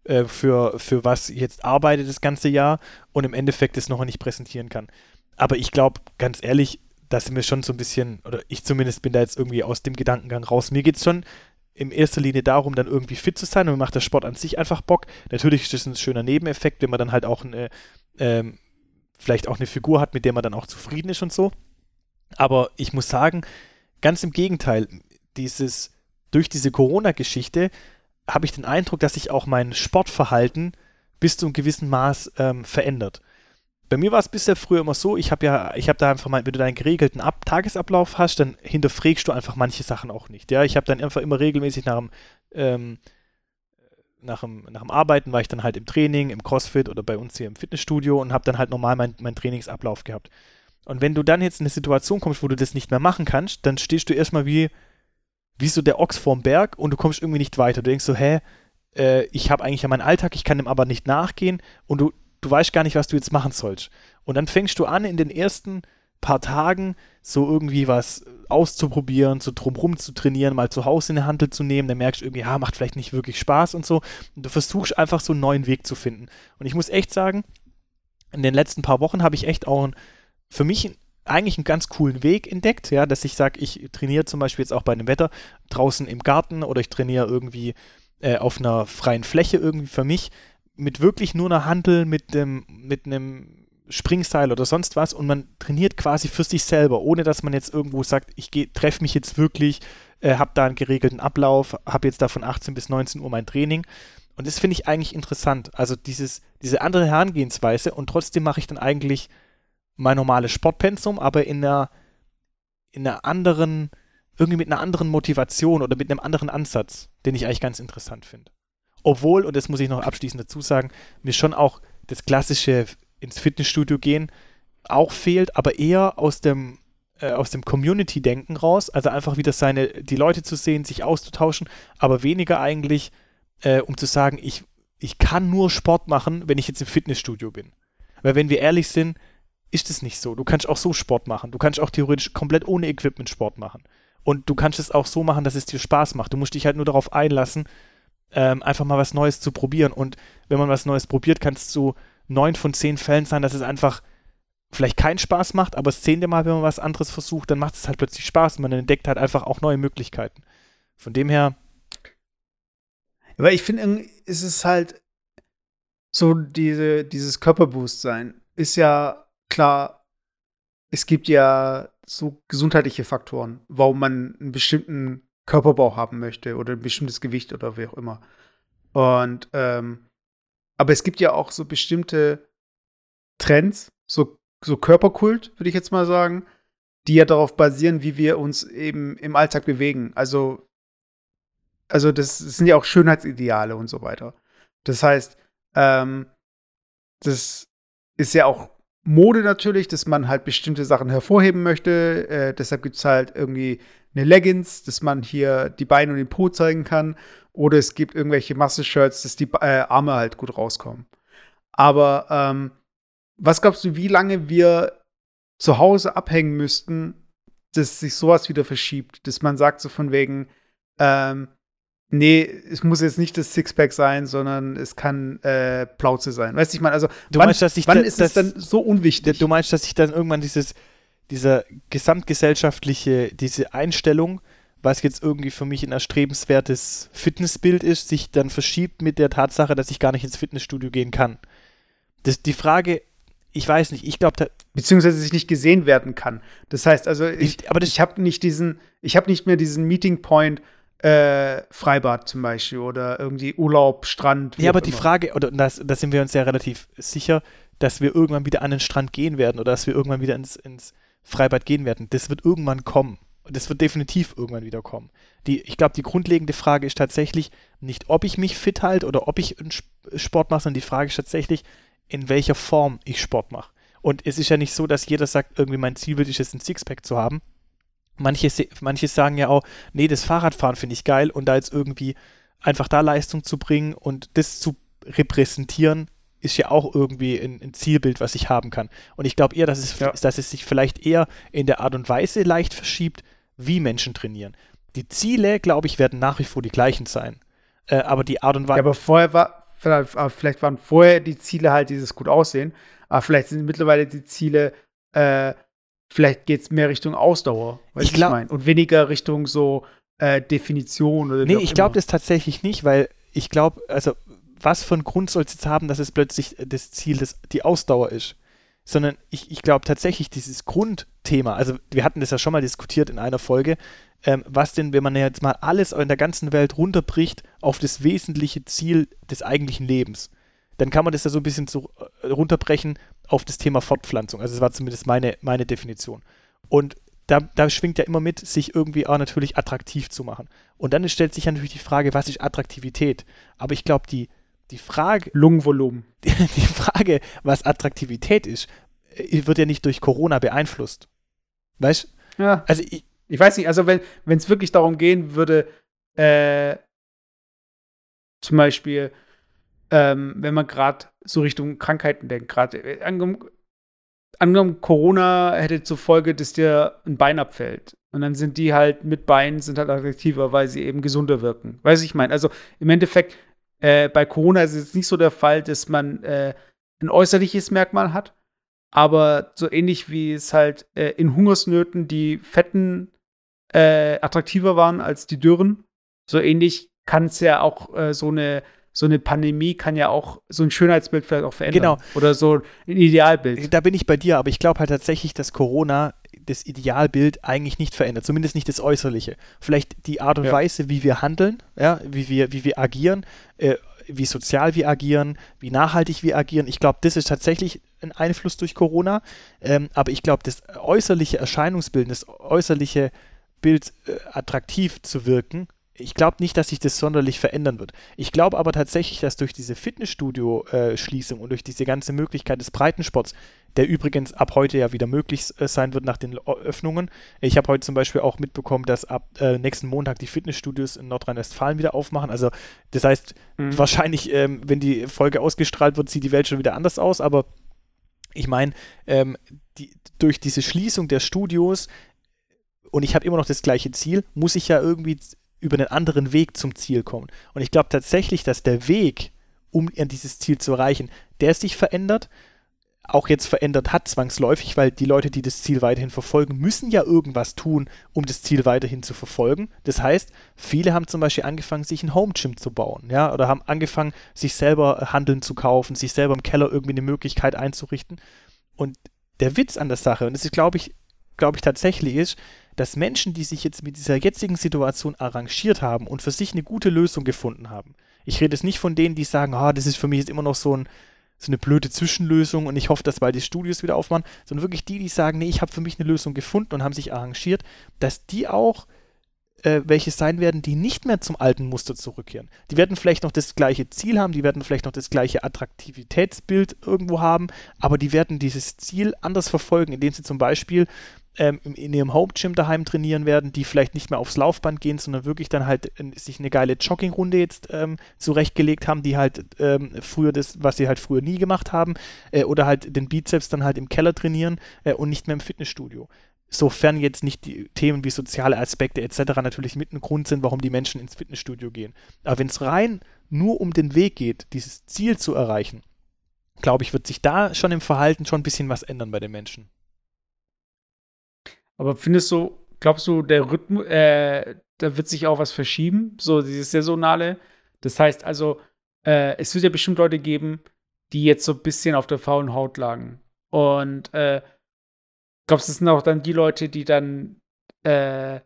Speaker 3: äh, für, für was jetzt arbeite das ganze Jahr und im Endeffekt es noch nicht präsentieren kann. Aber ich glaube, ganz ehrlich, dass mir schon so ein bisschen, oder ich zumindest bin da jetzt irgendwie aus dem Gedankengang raus. Mir geht es schon in erster Linie darum, dann irgendwie fit zu sein und macht der Sport an sich einfach Bock. Natürlich ist das ein schöner Nebeneffekt, wenn man dann halt auch eine, ähm, vielleicht auch eine Figur hat, mit der man dann auch zufrieden ist und so. Aber ich muss sagen, ganz im Gegenteil, dieses, durch diese Corona-Geschichte habe ich den Eindruck, dass sich auch mein Sportverhalten bis zu einem gewissen Maß ähm, verändert. Bei mir war es bisher früher immer so, ich habe ja, ich habe da einfach mal, wenn du deinen geregelten Ab Tagesablauf hast, dann hinterfragst du einfach manche Sachen auch nicht. Ja, ich habe dann einfach immer regelmäßig nach dem, ähm, nach dem, nach dem Arbeiten war ich dann halt im Training, im Crossfit oder bei uns hier im Fitnessstudio und habe dann halt normal meinen mein Trainingsablauf gehabt. Und wenn du dann jetzt in eine Situation kommst, wo du das nicht mehr machen kannst, dann stehst du erstmal wie, wie so der Ochs vorm Berg und du kommst irgendwie nicht weiter. Du denkst so, hä, äh, ich habe eigentlich ja meinen Alltag, ich kann dem aber nicht nachgehen und du du weißt gar nicht, was du jetzt machen sollst. Und dann fängst du an, in den ersten paar Tagen so irgendwie was auszuprobieren, so drumrum zu trainieren, mal zu Hause in die Handel zu nehmen, dann merkst du irgendwie, ja, macht vielleicht nicht wirklich Spaß und so. Und du versuchst einfach so einen neuen Weg zu finden. Und ich muss echt sagen, in den letzten paar Wochen habe ich echt auch ein, für mich eigentlich einen ganz coolen Weg entdeckt, ja, dass ich sage, ich trainiere zum Beispiel jetzt auch bei einem Wetter draußen im Garten oder ich trainiere irgendwie äh, auf einer freien Fläche irgendwie für mich mit wirklich nur einer Handel, mit dem, mit einem Springseil oder sonst was und man trainiert quasi für sich selber, ohne dass man jetzt irgendwo sagt, ich treffe mich jetzt wirklich, äh, habe da einen geregelten Ablauf, habe jetzt da von 18 bis 19 Uhr mein Training. Und das finde ich eigentlich interessant. Also dieses, diese andere Herangehensweise und trotzdem mache ich dann eigentlich mein normales Sportpensum, aber in einer, in einer anderen, irgendwie mit einer anderen Motivation oder mit einem anderen Ansatz, den ich eigentlich ganz interessant finde. Obwohl, und das muss ich noch abschließend dazu sagen, mir schon auch das klassische ins Fitnessstudio gehen auch fehlt, aber eher aus dem äh, dem Community-Denken raus, also einfach wieder seine, die Leute zu sehen, sich auszutauschen, aber weniger eigentlich, äh, um zu sagen, ich, ich kann nur Sport machen, wenn ich jetzt im Fitnessstudio bin. Weil wenn wir ehrlich sind, ist es nicht so. Du kannst auch so Sport machen. Du kannst auch theoretisch komplett ohne Equipment Sport machen. Und du kannst es auch so machen, dass es dir Spaß macht. Du musst dich halt nur darauf einlassen, ähm, einfach mal was Neues zu probieren. Und wenn man was Neues probiert, kann es zu neun von zehn Fällen sein, dass es einfach vielleicht keinen Spaß macht, aber das zehnte Mal, wenn man was anderes versucht, dann macht es halt plötzlich Spaß und man entdeckt halt einfach auch neue Möglichkeiten. Von dem her.
Speaker 2: Weil ich finde, ist es halt so, diese, dieses Körperbewusstsein ist ja klar, es gibt ja so gesundheitliche Faktoren, warum man einen bestimmten Körperbau haben möchte oder ein bestimmtes Gewicht oder wie auch immer. Und ähm, aber es gibt ja auch so bestimmte Trends, so, so Körperkult, würde ich jetzt mal sagen, die ja darauf basieren, wie wir uns eben im Alltag bewegen. Also, also das, das sind ja auch Schönheitsideale und so weiter. Das heißt, ähm, das ist ja auch Mode natürlich, dass man halt bestimmte Sachen hervorheben möchte. Äh, deshalb gibt es halt irgendwie eine Leggings, dass man hier die Beine und den Po zeigen kann. Oder es gibt irgendwelche Masse-Shirts, dass die äh, Arme halt gut rauskommen. Aber ähm, was glaubst du, wie lange wir zu Hause abhängen müssten, dass sich sowas wieder verschiebt? Dass man sagt so von wegen, ähm, nee, es muss jetzt nicht das Sixpack sein, sondern es kann äh, Plauze sein. Weißt du, ich meine, also
Speaker 3: du
Speaker 2: wann,
Speaker 3: meinst, dass ich
Speaker 2: wann
Speaker 3: da,
Speaker 2: ist es dann so unwichtig?
Speaker 3: Du meinst, dass sich dann irgendwann dieses, dieser gesamtgesellschaftliche, diese Einstellung, was jetzt irgendwie für mich ein erstrebenswertes Fitnessbild ist, sich dann verschiebt mit der Tatsache, dass ich gar nicht ins Fitnessstudio gehen kann. Das, die Frage, ich weiß nicht, ich glaube,
Speaker 2: beziehungsweise sich nicht gesehen werden kann. Das heißt also, ich,
Speaker 3: ich aber
Speaker 2: ich habe nicht diesen, ich habe nicht mehr diesen Meeting Point äh, Freibad zum Beispiel oder irgendwie Urlaub, Strand.
Speaker 3: Ja, aber die Frage, oder da sind wir uns ja relativ sicher, dass wir irgendwann wieder an den Strand gehen werden oder dass wir irgendwann wieder ins, ins Freibad gehen werden. Das wird irgendwann kommen. Das wird definitiv irgendwann wieder kommen. Die, ich glaube, die grundlegende Frage ist tatsächlich nicht, ob ich mich fit halte oder ob ich Sport mache, sondern die Frage ist tatsächlich, in welcher Form ich Sport mache. Und es ist ja nicht so, dass jeder sagt, irgendwie mein Zielbild ist es, ein Sixpack zu haben. Manche, manche sagen ja auch, nee, das Fahrradfahren finde ich geil und da jetzt irgendwie einfach da Leistung zu bringen und das zu repräsentieren, ist ja auch irgendwie ein, ein Zielbild, was ich haben kann. Und ich glaube eher, dass es, ja. dass es sich vielleicht eher in der Art und Weise leicht verschiebt, wie Menschen trainieren. Die Ziele, glaube ich, werden nach wie vor die gleichen sein. Äh, aber die Art und Weise.
Speaker 2: Ja, aber vorher war, vielleicht waren vorher die Ziele halt dieses gut aussehen, aber vielleicht sind mittlerweile die Ziele, äh, vielleicht geht es mehr Richtung Ausdauer,
Speaker 3: ich, ich meine.
Speaker 2: Und weniger Richtung so äh, Definition oder
Speaker 3: Nee, ich glaube das tatsächlich nicht, weil ich glaube, also was für einen Grund soll es jetzt haben, dass es plötzlich das Ziel des, die Ausdauer ist? Sondern ich, ich glaube tatsächlich dieses Grundthema, also wir hatten das ja schon mal diskutiert in einer Folge, ähm, was denn, wenn man jetzt mal alles in der ganzen Welt runterbricht auf das wesentliche Ziel des eigentlichen Lebens, dann kann man das ja so ein bisschen so äh, runterbrechen auf das Thema Fortpflanzung. Also das war zumindest meine, meine Definition. Und da, da, schwingt ja immer mit, sich irgendwie auch natürlich attraktiv zu machen. Und dann stellt sich ja natürlich die Frage, was ist Attraktivität? Aber ich glaube, die, die Frage.
Speaker 2: Lungenvolumen.
Speaker 3: Die, (laughs) die Frage, was Attraktivität ist, äh, wird ja nicht durch Corona beeinflusst. Weißt
Speaker 2: du? Ja. Also ich, ich weiß nicht, also wenn es wirklich darum gehen würde, äh, zum Beispiel, ähm, wenn man gerade so Richtung Krankheiten denkt, gerade äh, angenommen, angenommen, Corona hätte zur Folge, dass dir ein Bein abfällt. Und dann sind die halt mit Beinen sind halt attraktiver, weil sie eben gesunder wirken. Weiß ich meine. Also im Endeffekt äh, bei Corona ist es nicht so der Fall, dass man äh, ein äußerliches Merkmal hat, aber so ähnlich wie es halt äh, in Hungersnöten die Fetten äh, attraktiver waren als die Dürren, so ähnlich kann es ja auch äh, so eine so eine Pandemie kann ja auch so ein Schönheitsbild vielleicht auch verändern.
Speaker 3: Genau.
Speaker 2: Oder so ein Idealbild.
Speaker 3: Da bin ich bei dir, aber ich glaube halt tatsächlich, dass Corona das Idealbild eigentlich nicht verändert, zumindest nicht das Äußerliche. Vielleicht die Art und ja. Weise, wie wir handeln, ja, wie wir, wie wir agieren, äh, wie sozial wir agieren, wie nachhaltig wir agieren. Ich glaube, das ist tatsächlich ein Einfluss durch Corona. Ähm, aber ich glaube, das äußerliche Erscheinungsbild, das äußerliche Bild äh, attraktiv zu wirken, ich glaube nicht, dass sich das sonderlich verändern wird. Ich glaube aber tatsächlich, dass durch diese Fitnessstudio-Schließung und durch diese ganze Möglichkeit des Breitensports, der übrigens ab heute ja wieder möglich äh, sein wird nach den Öffnungen. Ich habe heute zum Beispiel auch mitbekommen, dass ab äh, nächsten Montag die Fitnessstudios in Nordrhein-Westfalen wieder aufmachen. Also das heißt, mhm. wahrscheinlich, ähm, wenn die Folge ausgestrahlt wird, sieht die Welt schon wieder anders aus. Aber ich meine, ähm, die, durch diese Schließung der Studios und ich habe immer noch das gleiche Ziel, muss ich ja irgendwie über einen anderen Weg zum Ziel kommen. Und ich glaube tatsächlich, dass der Weg, um dieses Ziel zu erreichen, der sich verändert, auch jetzt verändert hat, zwangsläufig, weil die Leute, die das Ziel weiterhin verfolgen, müssen ja irgendwas tun, um das Ziel weiterhin zu verfolgen. Das heißt, viele haben zum Beispiel angefangen, sich ein Home Gym zu bauen, ja, oder haben angefangen, sich selber Handeln zu kaufen, sich selber im Keller irgendwie eine Möglichkeit einzurichten. Und der Witz an der Sache, und das ist, glaube ich, glaube ich, tatsächlich ist, dass Menschen, die sich jetzt mit dieser jetzigen Situation arrangiert haben und für sich eine gute Lösung gefunden haben, ich rede jetzt nicht von denen, die sagen, ah, das ist für mich jetzt immer noch so, ein, so eine blöde Zwischenlösung und ich hoffe, dass bald die Studios wieder aufmachen, sondern wirklich die, die sagen, nee, ich habe für mich eine Lösung gefunden und haben sich arrangiert, dass die auch äh, welche sein werden, die nicht mehr zum alten Muster zurückkehren. Die werden vielleicht noch das gleiche Ziel haben, die werden vielleicht noch das gleiche Attraktivitätsbild irgendwo haben, aber die werden dieses Ziel anders verfolgen, indem sie zum Beispiel ähm, in ihrem Home-Gym daheim trainieren werden, die vielleicht nicht mehr aufs Laufband gehen, sondern wirklich dann halt äh, sich eine geile Joggingrunde jetzt ähm, zurechtgelegt haben, die halt ähm, früher das, was sie halt früher nie gemacht haben, äh, oder halt den Bizeps dann halt im Keller trainieren äh, und nicht mehr im Fitnessstudio. Sofern jetzt nicht die Themen wie soziale Aspekte etc. natürlich mit ein Grund sind, warum die Menschen ins Fitnessstudio gehen. Aber wenn es rein nur um den Weg geht, dieses Ziel zu erreichen, glaube ich, wird sich da schon im Verhalten schon ein bisschen was ändern bei den Menschen.
Speaker 2: Aber findest du, glaubst du, der Rhythmus, äh, da wird sich auch was verschieben, so dieses Saisonale? Das heißt also, äh, es wird ja bestimmt Leute geben, die jetzt so ein bisschen auf der faulen Haut lagen. Und äh, glaubst du, das sind auch dann die Leute, die dann, äh,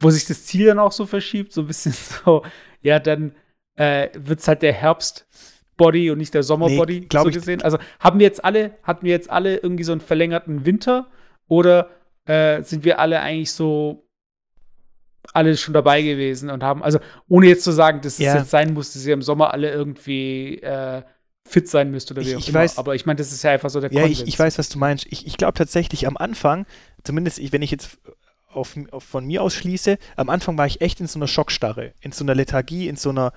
Speaker 2: wo sich das Ziel dann auch so verschiebt, so ein bisschen (laughs) so, ja, dann äh, wird es halt der Herbstbody und nicht der Sommerbody, nee, so gesehen. Also haben wir jetzt alle, hatten wir jetzt alle irgendwie so einen verlängerten Winter oder äh, sind wir alle eigentlich so alle schon dabei gewesen und haben, also ohne jetzt zu sagen, dass ja. es jetzt sein muss, dass ihr im Sommer alle irgendwie äh, fit sein müsst oder wie
Speaker 3: ich, auch ich immer. Weiß,
Speaker 2: aber ich meine, das ist ja einfach so der
Speaker 3: Ja, ich, ich, weiß, was du meinst. Ich, ich glaube tatsächlich am Anfang, zumindest wenn ich jetzt auf, auf, von mir aus schließe, am Anfang war ich echt in so einer Schockstarre, in so einer Lethargie, in so einer,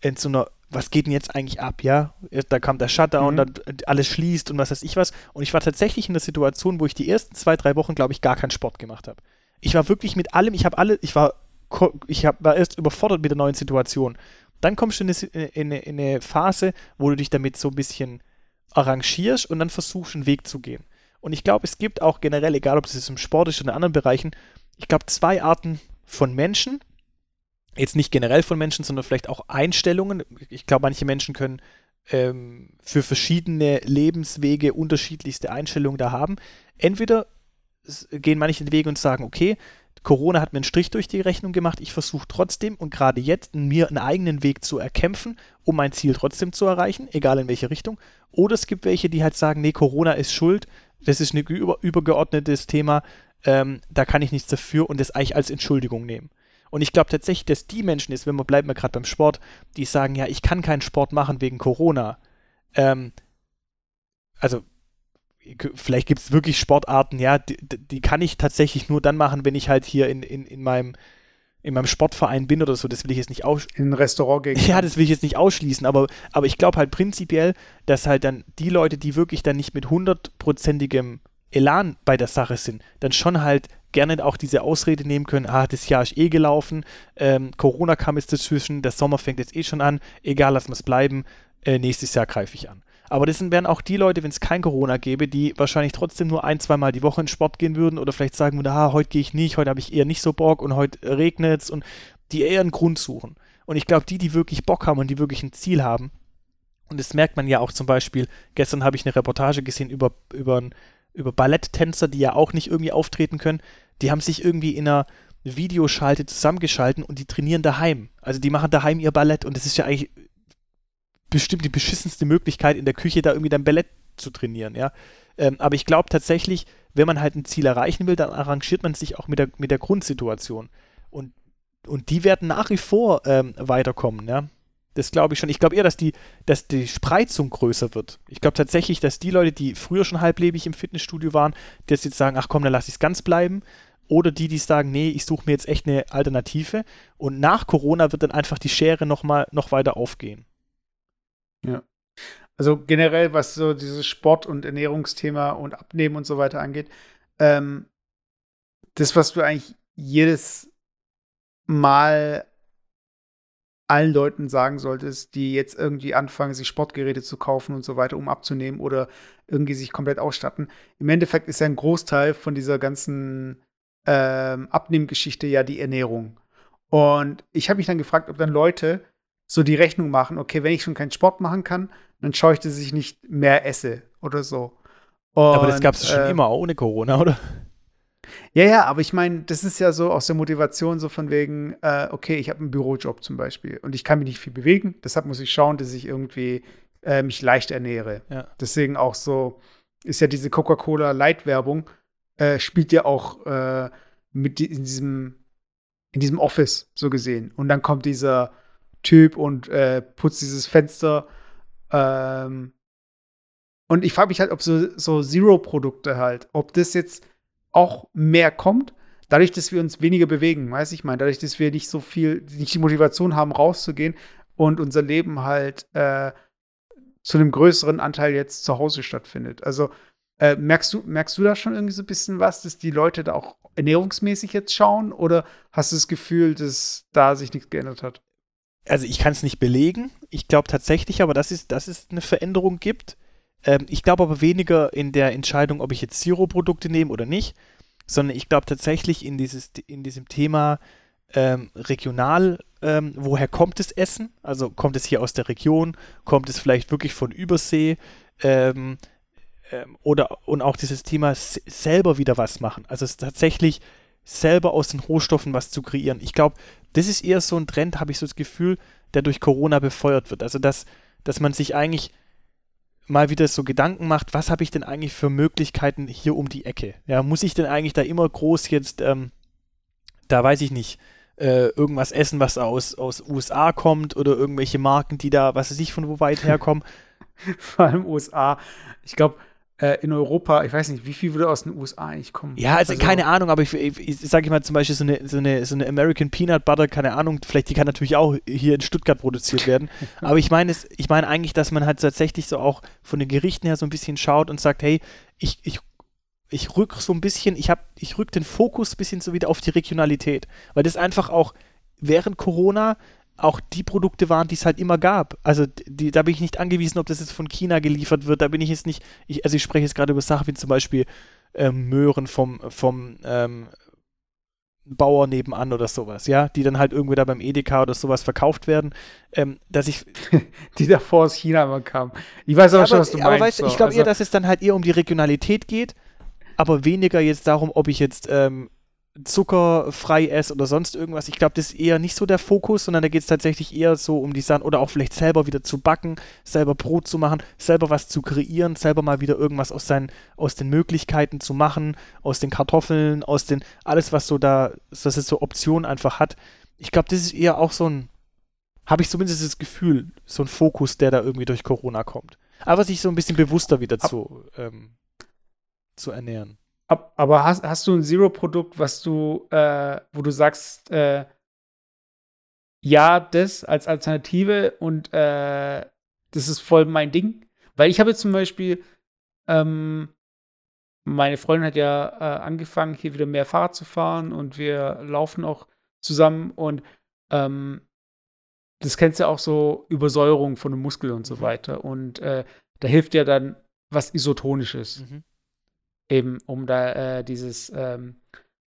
Speaker 3: in so einer, was geht denn jetzt eigentlich ab, ja? Da kam der Shutdown, mhm. dann alles schließt und was weiß ich was. Und ich war tatsächlich in der Situation, wo ich die ersten zwei, drei Wochen, glaube ich, gar keinen Sport gemacht habe. Ich war wirklich mit allem, ich habe alle, ich war, ich hab, war erst überfordert mit der neuen Situation. Dann kommst du in eine, in, eine, in eine Phase, wo du dich damit so ein bisschen arrangierst und dann versuchst, einen Weg zu gehen. Und ich glaube, es gibt auch generell, egal ob es im Sport ist oder in anderen Bereichen, ich glaube, zwei Arten von Menschen. Jetzt nicht generell von Menschen, sondern vielleicht auch Einstellungen. Ich glaube, manche Menschen können ähm, für verschiedene Lebenswege unterschiedlichste Einstellungen da haben. Entweder gehen manche den Weg und sagen, okay, Corona hat mir einen Strich durch die Rechnung gemacht. Ich versuche trotzdem und gerade jetzt mir einen eigenen Weg zu erkämpfen, um mein Ziel trotzdem zu erreichen, egal in welche Richtung. Oder es gibt welche, die halt sagen, nee, Corona ist schuld, das ist ein über, übergeordnetes Thema, ähm, da kann ich nichts dafür und das eigentlich als Entschuldigung nehmen. Und ich glaube tatsächlich, dass die Menschen ist, wenn wir bleiben wir gerade beim Sport, die sagen, ja, ich kann keinen Sport machen wegen Corona. Ähm, also vielleicht gibt es wirklich Sportarten, ja, die, die, kann ich tatsächlich nur dann machen, wenn ich halt hier in, in, in meinem in meinem Sportverein bin oder so, das will ich jetzt nicht ausschließen.
Speaker 2: In ein Restaurant gehen.
Speaker 3: Ja, das will ich jetzt nicht ausschließen, aber, aber ich glaube halt prinzipiell, dass halt dann die Leute, die wirklich dann nicht mit hundertprozentigem Elan bei der Sache sind, dann schon halt gerne auch diese Ausrede nehmen können, ah, das Jahr ist eh gelaufen, ähm, Corona kam jetzt dazwischen, der Sommer fängt jetzt eh schon an, egal, lass es bleiben, äh, nächstes Jahr greife ich an. Aber das wären auch die Leute, wenn es kein Corona gäbe, die wahrscheinlich trotzdem nur ein, zweimal die Woche in Sport gehen würden oder vielleicht sagen würden, ah, heute gehe ich nicht, heute habe ich eher nicht so Bock und heute regnet es und die eher einen Grund suchen. Und ich glaube, die, die wirklich Bock haben und die wirklich ein Ziel haben, und das merkt man ja auch zum Beispiel, gestern habe ich eine Reportage gesehen über, über, über Balletttänzer, die ja auch nicht irgendwie auftreten können, die haben sich irgendwie in einer Videoschalte zusammengeschalten und die trainieren daheim. Also die machen daheim ihr Ballett und das ist ja eigentlich bestimmt die beschissenste Möglichkeit, in der Küche da irgendwie dein Ballett zu trainieren, ja. Ähm, aber ich glaube tatsächlich, wenn man halt ein Ziel erreichen will, dann arrangiert man sich auch mit der, mit der Grundsituation. Und, und die werden nach wie vor ähm, weiterkommen, ja. Das glaube ich schon. Ich glaube eher, dass die, dass die Spreizung größer wird. Ich glaube tatsächlich, dass die Leute, die früher schon halblebig im Fitnessstudio waren, die jetzt sagen, ach komm, dann lass ich es ganz bleiben. Oder die, die sagen, nee, ich suche mir jetzt echt eine Alternative. Und nach Corona wird dann einfach die Schere noch mal noch weiter aufgehen.
Speaker 2: Ja. Also generell, was so dieses Sport- und Ernährungsthema und Abnehmen und so weiter angeht, ähm, das, was du eigentlich jedes Mal allen Leuten sagen solltest, die jetzt irgendwie anfangen, sich Sportgeräte zu kaufen und so weiter, um abzunehmen oder irgendwie sich komplett ausstatten. Im Endeffekt ist ja ein Großteil von dieser ganzen ähm, Abnehmgeschichte ja die Ernährung. Und ich habe mich dann gefragt, ob dann Leute so die Rechnung machen, okay, wenn ich schon keinen Sport machen kann, dann schaue ich, dass ich nicht mehr esse oder so.
Speaker 3: Und, aber das gab es schon äh, immer ohne Corona, oder?
Speaker 2: Ja, ja, aber ich meine, das ist ja so aus der Motivation so von wegen, äh, okay, ich habe einen Bürojob zum Beispiel und ich kann mich nicht viel bewegen, deshalb muss ich schauen, dass ich irgendwie äh, mich leicht ernähre. Ja. Deswegen auch so, ist ja diese Coca-Cola Light-Werbung, äh, spielt ja auch äh, mit in diesem, in diesem Office so gesehen. Und dann kommt dieser Typ und äh, putzt dieses Fenster. Ähm, und ich frage mich halt, ob so, so Zero-Produkte halt, ob das jetzt auch mehr kommt, dadurch, dass wir uns weniger bewegen, weiß ich meine, dadurch, dass wir nicht so viel, nicht die Motivation haben, rauszugehen und unser Leben halt äh, zu einem größeren Anteil jetzt zu Hause stattfindet. Also äh, merkst du, merkst du da schon irgendwie so ein bisschen was, dass die Leute da auch ernährungsmäßig jetzt schauen oder hast du das Gefühl, dass da sich nichts geändert hat?
Speaker 3: also ich kann es nicht belegen. Ich glaube tatsächlich aber, dass es, dass es eine Veränderung gibt. Ähm, ich glaube aber weniger in der Entscheidung, ob ich jetzt Zero-Produkte nehme oder nicht, sondern ich glaube tatsächlich in, dieses, in diesem Thema ähm, regional, ähm, woher kommt das Essen? Also kommt es hier aus der Region? Kommt es vielleicht wirklich von Übersee? Ähm, ähm, oder und auch dieses Thema selber wieder was machen. Also es tatsächlich selber aus den Rohstoffen was zu kreieren. Ich glaube, das ist eher so ein Trend, habe ich so das Gefühl, der durch Corona befeuert wird. Also, dass, dass man sich eigentlich mal wieder so Gedanken macht, was habe ich denn eigentlich für Möglichkeiten hier um die Ecke? Ja, muss ich denn eigentlich da immer groß jetzt, ähm, da weiß ich nicht, äh, irgendwas essen, was aus, aus USA kommt oder irgendwelche Marken, die da, was weiß ich, von wo weit herkommen? (laughs)
Speaker 2: Vor allem USA. Ich glaube, in Europa, ich weiß nicht, wie viel würde aus den USA eigentlich kommen?
Speaker 3: Ja, also, also keine Ahnung, aber ich, ich, ich sage mal zum Beispiel so eine, so, eine, so eine American Peanut Butter, keine Ahnung, vielleicht die kann natürlich auch hier in Stuttgart produziert werden. (laughs) aber ich meine ich meine eigentlich, dass man halt tatsächlich so auch von den Gerichten her so ein bisschen schaut und sagt, hey, ich, ich ich rück so ein bisschen, ich habe, ich rück den Fokus ein bisschen so wieder auf die Regionalität, weil das einfach auch während Corona auch die Produkte waren, die es halt immer gab. Also die, da bin ich nicht angewiesen, ob das jetzt von China geliefert wird. Da bin ich jetzt nicht, ich, also ich spreche jetzt gerade über Sachen wie zum Beispiel ähm, Möhren vom, vom ähm, Bauer nebenan oder sowas, ja, die dann halt irgendwie da beim Edeka oder sowas verkauft werden, ähm, dass ich (laughs)
Speaker 2: die davor aus China immer kamen. Ich weiß aber ja, schon, was du
Speaker 3: aber meinst. Weißt, so. Ich glaube also, eher, dass es dann halt eher um die Regionalität geht, aber weniger jetzt darum, ob ich jetzt ähm, zuckerfrei esse oder sonst irgendwas. Ich glaube, das ist eher nicht so der Fokus, sondern da geht es tatsächlich eher so um die Sachen oder auch vielleicht selber wieder zu backen, selber Brot zu machen, selber was zu kreieren, selber mal wieder irgendwas aus, seinen, aus den Möglichkeiten zu machen, aus den Kartoffeln, aus den, alles, was so da, dass es so Optionen einfach hat. Ich glaube, das ist eher auch so ein, habe ich zumindest das Gefühl, so ein Fokus, der da irgendwie durch Corona kommt. Aber sich so ein bisschen bewusster wieder zu, ähm, zu ernähren.
Speaker 2: Aber hast, hast du ein Zero-Produkt, was du, äh, wo du sagst, äh, ja, das als Alternative und äh, das ist voll mein Ding? Weil ich habe jetzt zum Beispiel, ähm, meine Freundin hat ja äh, angefangen, hier wieder mehr Fahrrad zu fahren und wir laufen auch zusammen und ähm, das kennst du ja auch so Übersäuerung von den Muskeln und so mhm. weiter. Und äh, da hilft ja dann was Isotonisches. Mhm eben um da äh, dieses, ähm,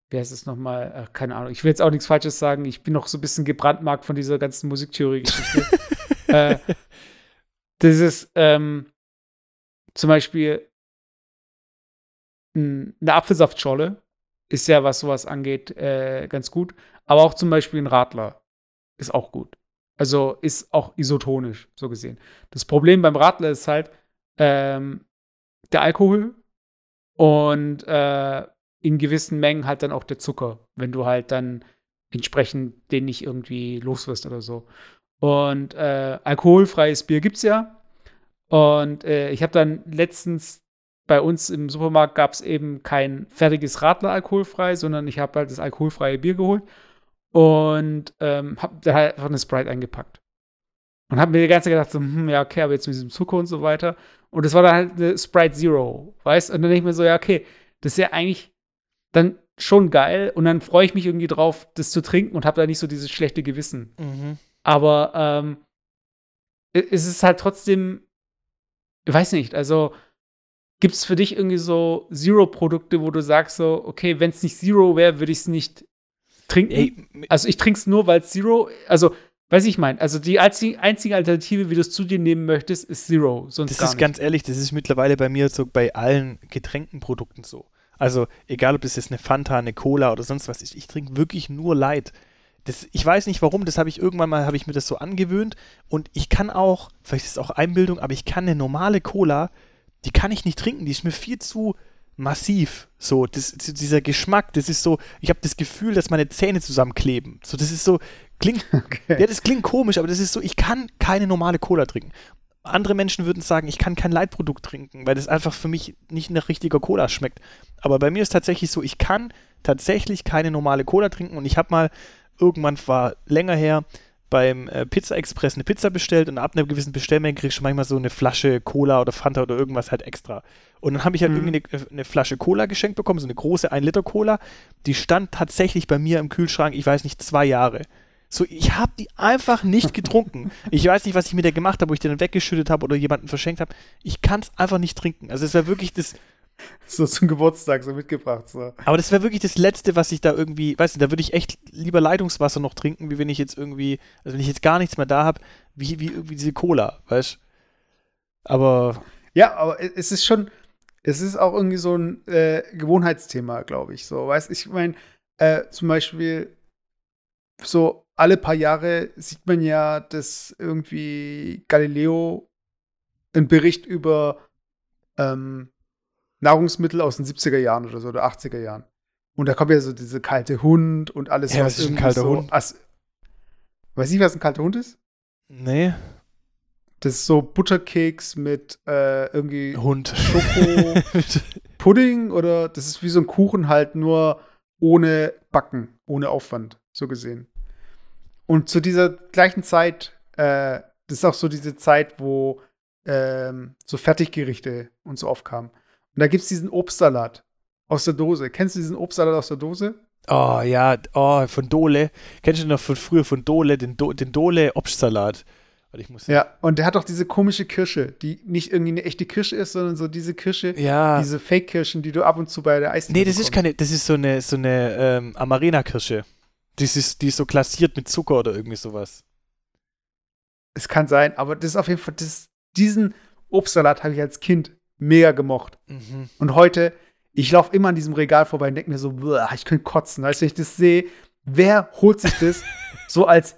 Speaker 2: wie heißt es nochmal, äh, keine Ahnung, ich will jetzt auch nichts Falsches sagen, ich bin noch so ein bisschen gebrandmarkt von dieser ganzen Musiktheorie-Geschichte. (laughs) äh, dieses, ähm, zum Beispiel eine Apfelsaftscholle ist ja, was sowas angeht, äh, ganz gut. Aber auch zum Beispiel ein Radler ist auch gut. Also ist auch isotonisch, so gesehen. Das Problem beim Radler ist halt, ähm, der Alkohol und äh, in gewissen Mengen halt dann auch der Zucker, wenn du halt dann entsprechend den nicht irgendwie los wirst oder so. Und äh, alkoholfreies Bier gibt's ja. Und äh, ich habe dann letztens bei uns im Supermarkt gab es eben kein fertiges Radler alkoholfrei, sondern ich habe halt das alkoholfreie Bier geholt und ähm, habe da halt einfach eine Sprite eingepackt. Und habe mir die ganze Zeit gedacht, so, hm, ja, okay, aber jetzt mit diesem Zucker und so weiter. Und das war dann halt eine Sprite Zero, weißt? Und dann denke ich mir so, ja, okay, das ist ja eigentlich dann schon geil. Und dann freue ich mich irgendwie drauf, das zu trinken und habe da nicht so dieses schlechte Gewissen. Mhm. Aber ähm, es ist halt trotzdem, ich weiß nicht, also gibt es für dich irgendwie so Zero-Produkte, wo du sagst so, okay, wenn es nicht Zero wäre, würde ich es nicht trinken. Ey, also ich trinke es nur, weil es Zero, also Weiß ich mein, also die einzige Alternative, wie du es zu dir nehmen möchtest, ist Zero. Sonst
Speaker 3: das ist
Speaker 2: nicht.
Speaker 3: ganz ehrlich, das ist mittlerweile bei mir so bei allen Getränkenprodukten so. Also egal, ob das jetzt eine Fanta, eine Cola oder sonst was ist, ich trinke wirklich nur Light. Das, ich weiß nicht warum, das habe ich irgendwann mal, habe ich mir das so angewöhnt und ich kann auch, vielleicht ist es auch Einbildung, aber ich kann eine normale Cola, die kann ich nicht trinken, die ist mir viel zu massiv. So, das, dieser Geschmack, das ist so, ich habe das Gefühl, dass meine Zähne zusammenkleben. So, das ist so, Klingt, (laughs) okay. ja, das klingt komisch, aber das ist so, ich kann keine normale Cola trinken. Andere Menschen würden sagen, ich kann kein Leitprodukt trinken, weil das einfach für mich nicht nach richtiger Cola schmeckt. Aber bei mir ist tatsächlich so, ich kann tatsächlich keine normale Cola trinken und ich habe mal irgendwann war länger her beim äh, Pizza Express eine Pizza bestellt und ab einer gewissen Bestellmenge kriegst du manchmal so eine Flasche Cola oder Fanta oder irgendwas halt extra. Und dann habe ich halt mhm. irgendwie eine, eine, Flasche Cola geschenkt bekommen, so eine große 1 Liter Cola. Die stand tatsächlich bei mir im Kühlschrank, ich weiß nicht, zwei Jahre. So, ich habe die einfach nicht getrunken. (laughs) Ich weiß nicht, was ich mit der gemacht habe, wo ich die dann weggeschüttet habe oder jemanden verschenkt habe. Ich kann es einfach nicht trinken. Also es wäre wirklich das. (laughs)
Speaker 2: So zum Geburtstag so mitgebracht. So.
Speaker 3: Aber das wäre wirklich das Letzte, was ich da irgendwie, weißt du, da würde ich echt lieber Leitungswasser noch trinken, wie wenn ich jetzt irgendwie, also wenn ich jetzt gar nichts mehr da habe, wie, wie irgendwie diese Cola, weißt Aber.
Speaker 2: Ja, aber es ist schon, es ist auch irgendwie so ein äh, Gewohnheitsthema, glaube ich. So, weißt ich meine, äh, zum Beispiel so alle paar Jahre sieht man ja, dass irgendwie Galileo einen Bericht über ähm, Nahrungsmittel aus den 70er Jahren oder so, oder 80er Jahren. Und da kommt ja so diese kalte Hund und alles,
Speaker 3: ja, was, was ist ein kalter so, Hund?
Speaker 2: As weiß nicht, was ein kalter Hund ist?
Speaker 3: Nee.
Speaker 2: Das ist so Butterkeks mit äh, irgendwie
Speaker 3: Hund.
Speaker 2: Schoko (laughs) Pudding oder das ist wie so ein Kuchen halt nur ohne Backen, ohne Aufwand, so gesehen. Und zu dieser gleichen Zeit, äh, das ist auch so diese Zeit, wo ähm, so Fertiggerichte und so aufkamen. Und da gibt es diesen Obstsalat aus der Dose. Kennst du diesen Obstsalat aus der Dose?
Speaker 3: Oh ja, oh, von Dole. Kennst du noch von früher von Dole, den, Do den Dole Obstsalat?
Speaker 2: Ja, und der hat auch diese komische Kirsche, die nicht irgendwie eine echte Kirsche ist, sondern so diese Kirsche,
Speaker 3: ja.
Speaker 2: diese Fake-Kirschen, die du ab und zu bei der Eisdiele
Speaker 3: Nee, das bekommst. ist keine, das ist so eine, so eine ähm, Amarena-Kirsche. Die ist, die ist so klassiert mit Zucker oder irgendwie sowas.
Speaker 2: Es kann sein, aber das ist auf jeden Fall, das, diesen Obstsalat habe ich als Kind mega gemocht. Mhm. Und heute, ich laufe immer an diesem Regal vorbei und denke mir so, ich könnte kotzen. Als ich das sehe, wer holt sich das (laughs) so als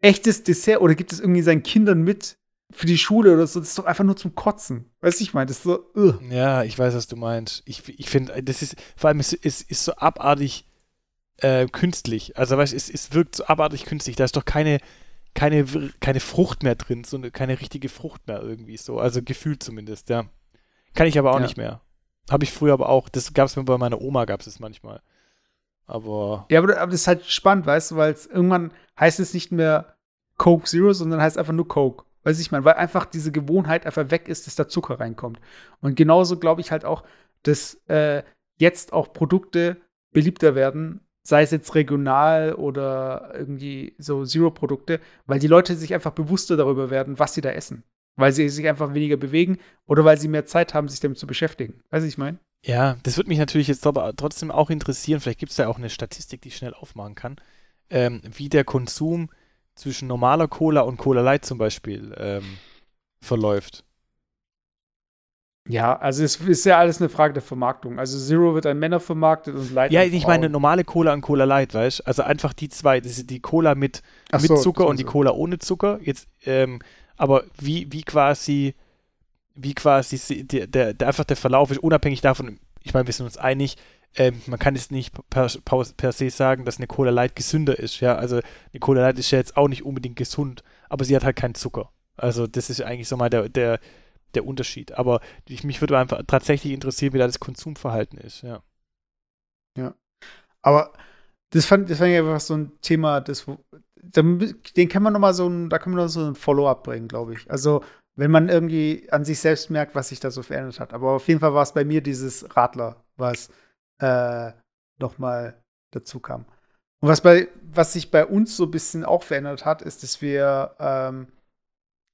Speaker 2: echtes Dessert oder gibt es irgendwie seinen Kindern mit für die Schule oder so? Das ist doch einfach nur zum Kotzen. Weißt du, ich meine, das ist so, ugh.
Speaker 3: Ja, ich weiß, was du meinst. Ich, ich finde, das ist, vor allem, es ist, ist so abartig äh, künstlich. Also, weißt du, es, es wirkt so abartig künstlich. Da ist doch keine, keine, keine Frucht mehr drin, so eine, keine richtige Frucht mehr irgendwie so. Also gefühlt zumindest, ja. Kann ich aber auch ja. nicht mehr. Habe ich früher aber auch. Das gab es mir bei meiner Oma, gab es es manchmal. Aber.
Speaker 2: Ja, aber, aber das ist halt spannend, weißt du, weil irgendwann heißt es nicht mehr Coke Zero, sondern heißt einfach nur Coke. Weiß ich meine, weil einfach diese Gewohnheit einfach weg ist, dass da Zucker reinkommt. Und genauso glaube ich halt auch, dass äh, jetzt auch Produkte beliebter werden, sei es jetzt regional oder irgendwie so Zero-Produkte, weil die Leute sich einfach bewusster darüber werden, was sie da essen. Weil sie sich einfach weniger bewegen oder weil sie mehr Zeit haben, sich damit zu beschäftigen. Weißt du, ich meine?
Speaker 3: Ja, das würde mich natürlich jetzt aber trotzdem auch interessieren. Vielleicht gibt es da auch eine Statistik, die ich schnell aufmachen kann, ähm, wie der Konsum zwischen normaler Cola und Cola Light zum Beispiel ähm, verläuft.
Speaker 2: Ja, also es ist ja alles eine Frage der Vermarktung. Also Zero wird an Männer vermarktet und Light
Speaker 3: Ja, ich meine normale Cola und Cola Light, weißt du? Also einfach die zwei, das ist die Cola mit, mit so, Zucker und die Cola ohne Zucker. Jetzt, ähm, aber wie, wie quasi, wie quasi der, der, der, einfach der Verlauf ist, unabhängig davon, ich meine, wir sind uns einig, ähm, man kann jetzt nicht per, per, se sagen, dass eine Cola Light gesünder ist, ja. Also eine Cola Light ist ja jetzt auch nicht unbedingt gesund, aber sie hat halt keinen Zucker. Also das ist eigentlich so mal der, der, der Unterschied. Aber ich, mich würde einfach tatsächlich interessieren, wie da das Konsumverhalten ist, ja.
Speaker 2: Ja. Aber das fand, das fand ich einfach so ein Thema, das, den kann man noch mal so ein, da kann man noch so ein Follow-up bringen, glaube ich. Also wenn man irgendwie an sich selbst merkt, was sich da so verändert hat. Aber auf jeden Fall war es bei mir dieses Radler, was äh, nochmal dazu kam. Und was, bei, was sich bei uns so ein bisschen auch verändert hat, ist, dass wir ähm,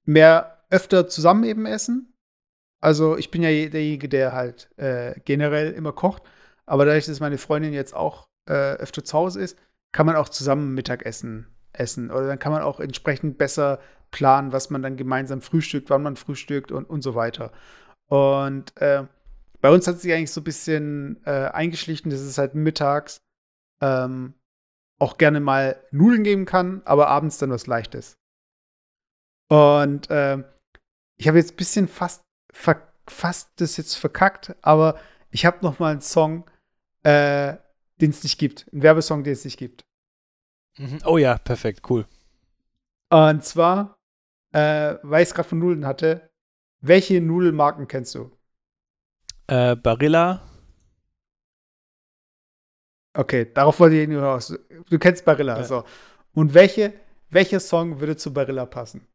Speaker 2: mehr öfter zusammen eben essen. Also ich bin ja derjenige, der halt äh, generell immer kocht. Aber dadurch, dass meine Freundin jetzt auch äh, öfter zu Hause ist, kann man auch zusammen Mittagessen essen. Oder dann kann man auch entsprechend besser planen, was man dann gemeinsam frühstückt, wann man frühstückt und, und so weiter. Und äh, bei uns hat sich eigentlich so ein bisschen äh, eingeschlichen, dass es halt mittags ähm, auch gerne mal Nudeln geben kann, aber abends dann was Leichtes. Und äh, ich habe jetzt ein bisschen fast, fast das jetzt verkackt, aber ich habe noch mal einen Song, äh, den es nicht gibt. Einen Werbesong, den es nicht gibt.
Speaker 3: Mhm. Oh ja, perfekt, cool.
Speaker 2: Und zwar, äh, weil ich es gerade von Nudeln hatte, welche Nudelmarken kennst du?
Speaker 3: Äh, Barilla.
Speaker 2: Okay, darauf wollte ich nur raus. Du kennst Barilla, ja. so. Und welche, welcher Song würde zu Barilla passen?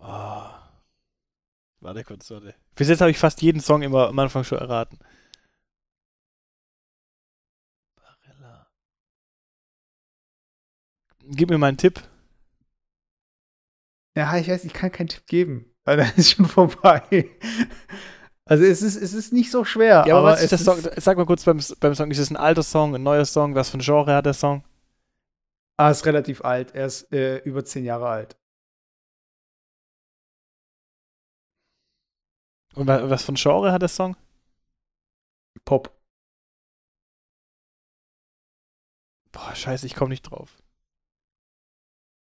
Speaker 3: Oh. Warte kurz, warte. Bis jetzt habe ich fast jeden Song immer am Anfang schon erraten. Gib mir mal einen Tipp.
Speaker 2: Ja, ich weiß, ich kann keinen Tipp geben, (laughs) weil dann ist schon vorbei. Also es ist, es ist nicht so schwer.
Speaker 3: Ja, aber, aber was ist der Song? Sag mal kurz beim, beim Song, ist es ein alter Song, ein neuer Song? Was für ein Genre hat der Song?
Speaker 2: Ah, ist relativ alt. Er ist äh, über zehn Jahre alt.
Speaker 3: Und was für ein Genre hat der Song?
Speaker 2: Pop.
Speaker 3: Boah, scheiße, ich komme nicht drauf.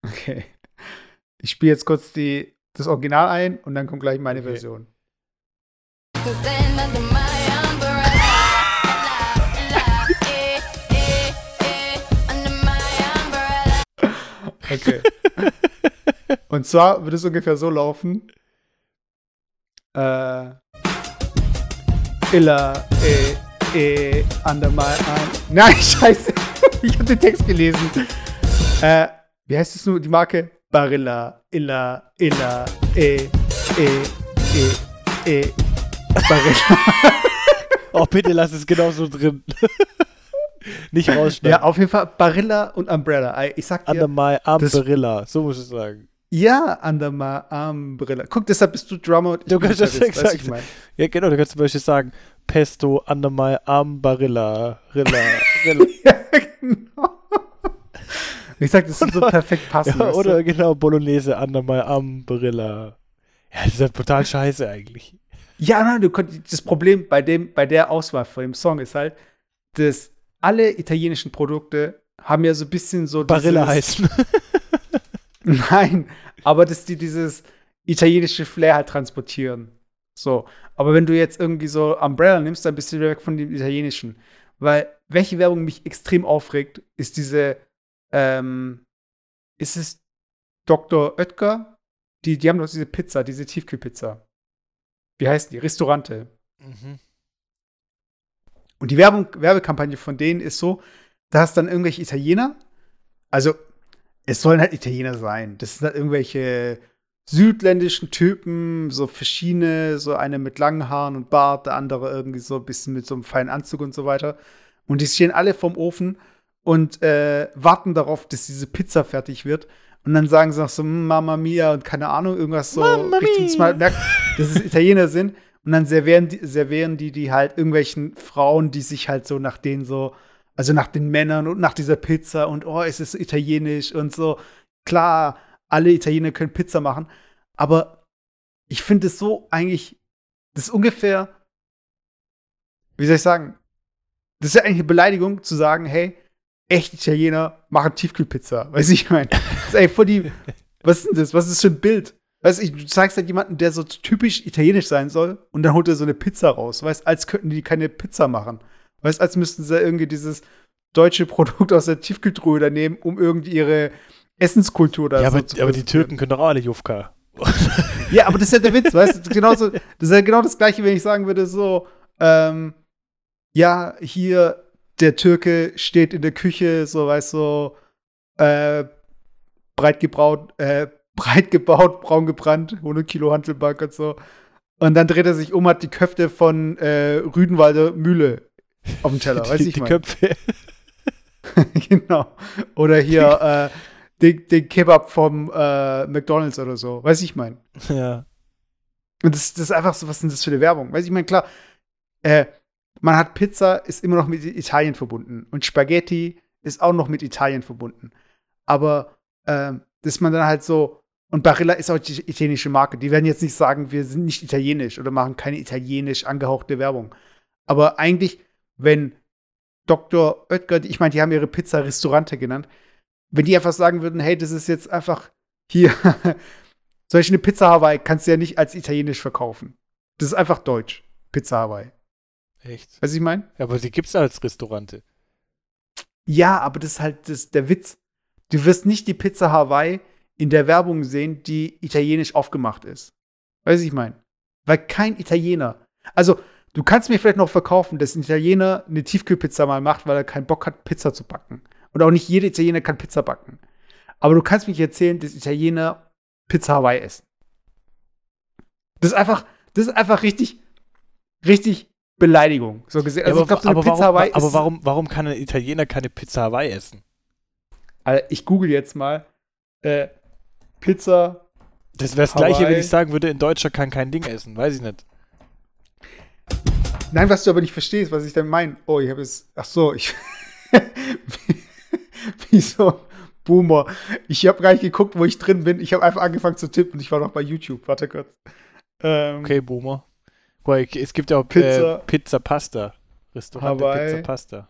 Speaker 2: Okay. Ich spiele jetzt kurz die, das Original ein und dann kommt gleich meine okay. Version. (laughs) Okay. (laughs) Und zwar wird es ungefähr so laufen. Äh, Illa, eh, eh, under my arm. Nein, (laughs) scheiße. Ich habe den Text gelesen. Äh, wie heißt es nur, die Marke? Barilla, Illa, Illa, eh, eh, eh, eh. Barilla. (laughs)
Speaker 3: Oh, bitte lass es genauso drin. (laughs) Nicht rausschneiden.
Speaker 2: Ja, auf jeden Fall Barilla und Umbrella. Ich sag dir,
Speaker 3: Under my umbrella, so muss ich sagen.
Speaker 2: ja, under my Umbrella. Guck, deshalb bist du Drummer und ich
Speaker 3: Du kannst das exakt-
Speaker 2: ich mein.
Speaker 3: Ja, genau, du kannst zum Beispiel sagen, Pesto under my umbrella, Rilla, Rilla. (laughs)
Speaker 2: Ja. Ich sag, das ist so (laughs) perfekt passend.
Speaker 3: Ja,
Speaker 2: weißt
Speaker 3: oder
Speaker 2: du?
Speaker 3: genau, Bolognese under my umbrella. Ja, das ist ja total scheiße eigentlich.
Speaker 2: Ja, nein, du konnt, das Problem bei, dem, bei der Auswahl von dem Song ist halt, dass alle italienischen Produkte haben ja so ein bisschen so
Speaker 3: Barilla
Speaker 2: dieses,
Speaker 3: heißen. (laughs)
Speaker 2: Nein, aber dass die dieses italienische Flair halt transportieren. So. Aber wenn du jetzt irgendwie so Umbrella nimmst, dann bist du wieder weg von dem italienischen. Weil, welche Werbung mich extrem aufregt, ist diese, ähm, ist es Dr. Oetker? Die, die haben doch diese Pizza, diese Tiefkühlpizza. Wie heißt die? Restaurante.
Speaker 3: Mhm.
Speaker 2: Und die Werbung, Werbekampagne von denen ist so, da hast dann irgendwelche Italiener, also es sollen halt Italiener sein. Das sind halt irgendwelche südländischen Typen, so verschiedene, so eine mit langen Haaren und Bart, der andere irgendwie so ein bisschen mit so einem feinen Anzug und so weiter. Und die stehen alle vorm Ofen und äh, warten darauf, dass diese Pizza fertig wird. Und dann sagen sie noch so, "Mm, Mamma Mia und keine Ahnung, irgendwas so
Speaker 3: Mamma
Speaker 2: Richtung, man merkt, dass es Italiener sind. Und dann servieren die, servieren die die halt irgendwelchen Frauen, die sich halt so nach denen so, also nach den Männern und nach dieser Pizza und oh, es ist italienisch und so. Klar, alle Italiener können Pizza machen, aber ich finde es so eigentlich, das ist ungefähr, wie soll ich sagen, das ist ja eigentlich eine Beleidigung zu sagen, hey, echt Italiener machen Tiefkühlpizza. Weiß ich, ich meine, eigentlich voll die, was ist denn das? Was ist das für ein Bild? Weißt du, du zeigst halt jemanden, der so typisch italienisch sein soll und dann holt er so eine Pizza raus. Weißt als könnten die keine Pizza machen. Weißt als müssten sie irgendwie dieses deutsche Produkt aus der Tiefkühltruhe da nehmen, um irgendwie ihre Essenskultur da
Speaker 3: Ja,
Speaker 2: so
Speaker 3: aber,
Speaker 2: zu
Speaker 3: aber die. Türken können doch auch alle Jufka. (laughs)
Speaker 2: Ja, aber das ist ja der Witz, weißt du? Genauso, das ist ja genau das Gleiche, wenn ich sagen würde, so, ähm, ja, hier, der Türke steht in der Küche, so, weißt du, äh, breit gebraut, äh, (laughs) breit gebaut, braun gebrannt, 100 Kilo Hantelbank und so. Und dann dreht er sich um, hat die Köfte von äh, Rüdenwalder Mühle auf dem (laughs) Teller, weiß
Speaker 3: die,
Speaker 2: ich
Speaker 3: die
Speaker 2: mein.
Speaker 3: Köpfe. (laughs)
Speaker 2: genau. Oder hier, äh, den, den Kebab vom äh, McDonalds oder so, weiß ich mein.
Speaker 3: ja.
Speaker 2: Und das, das ist einfach so, was ist denn das für eine Werbung? Weiß ich meine, klar, äh, man hat Pizza, ist immer noch mit Italien verbunden. Und Spaghetti ist auch noch mit Italien verbunden. Aber ähm, dass man dann halt so, und Barilla ist auch die italienische Marke. Die werden jetzt nicht sagen, wir sind nicht italienisch oder machen keine italienisch angehauchte Werbung. Aber eigentlich, wenn Dr. Oetker, ich meine, die haben ihre Pizza Restaurante genannt, wenn die einfach sagen würden, hey, das ist jetzt einfach hier, (laughs) solch eine Pizza Hawaii kannst du ja nicht als italienisch verkaufen. Das ist einfach deutsch. Pizza Hawaii.
Speaker 3: Echt?
Speaker 2: Weißt du, ich meine?
Speaker 3: Ja, aber die gibt's als Restaurante.
Speaker 2: Ja, aber das ist halt das, der Witz. Du wirst nicht die Pizza Hawaii in der Werbung sehen, die italienisch aufgemacht ist. Weißt du, ich meine? Weil kein Italiener. Also, du kannst mir vielleicht noch verkaufen, dass ein Italiener eine Tiefkühlpizza mal macht, weil er keinen Bock hat, Pizza zu backen. Und auch nicht jeder Italiener kann Pizza backen. Aber du kannst mich erzählen, dass Italiener Pizza Hawaii essen. Das ist einfach, das ist einfach richtig, richtig Beleidigung. So gesehen. Also,
Speaker 3: Ja,
Speaker 2: ich glaube, so
Speaker 3: aber,
Speaker 2: Pizza
Speaker 3: warum, aber warum, warum kann ein Italiener keine Pizza Hawaii essen?
Speaker 2: Also ich google jetzt mal äh, Pizza.
Speaker 3: Das wäre das Gleiche, wenn ich sagen würde, ein Deutscher kann kein Ding essen. Weiß ich nicht.
Speaker 2: Nein, was du aber nicht verstehst, was ich dann meine. Oh, ich habe es. Ach so, ich. (laughs) Wie so ein Boomer. Ich habe gar nicht geguckt, wo ich drin bin. Ich habe einfach angefangen zu tippen. Ich war noch bei YouTube. Warte kurz. Ähm,
Speaker 3: Okay, Boomer. Mal, es gibt ja auch
Speaker 2: Pizza.
Speaker 3: Äh, Pizza Pasta. Restaurant
Speaker 2: Hawaii.
Speaker 3: Pizza Pasta.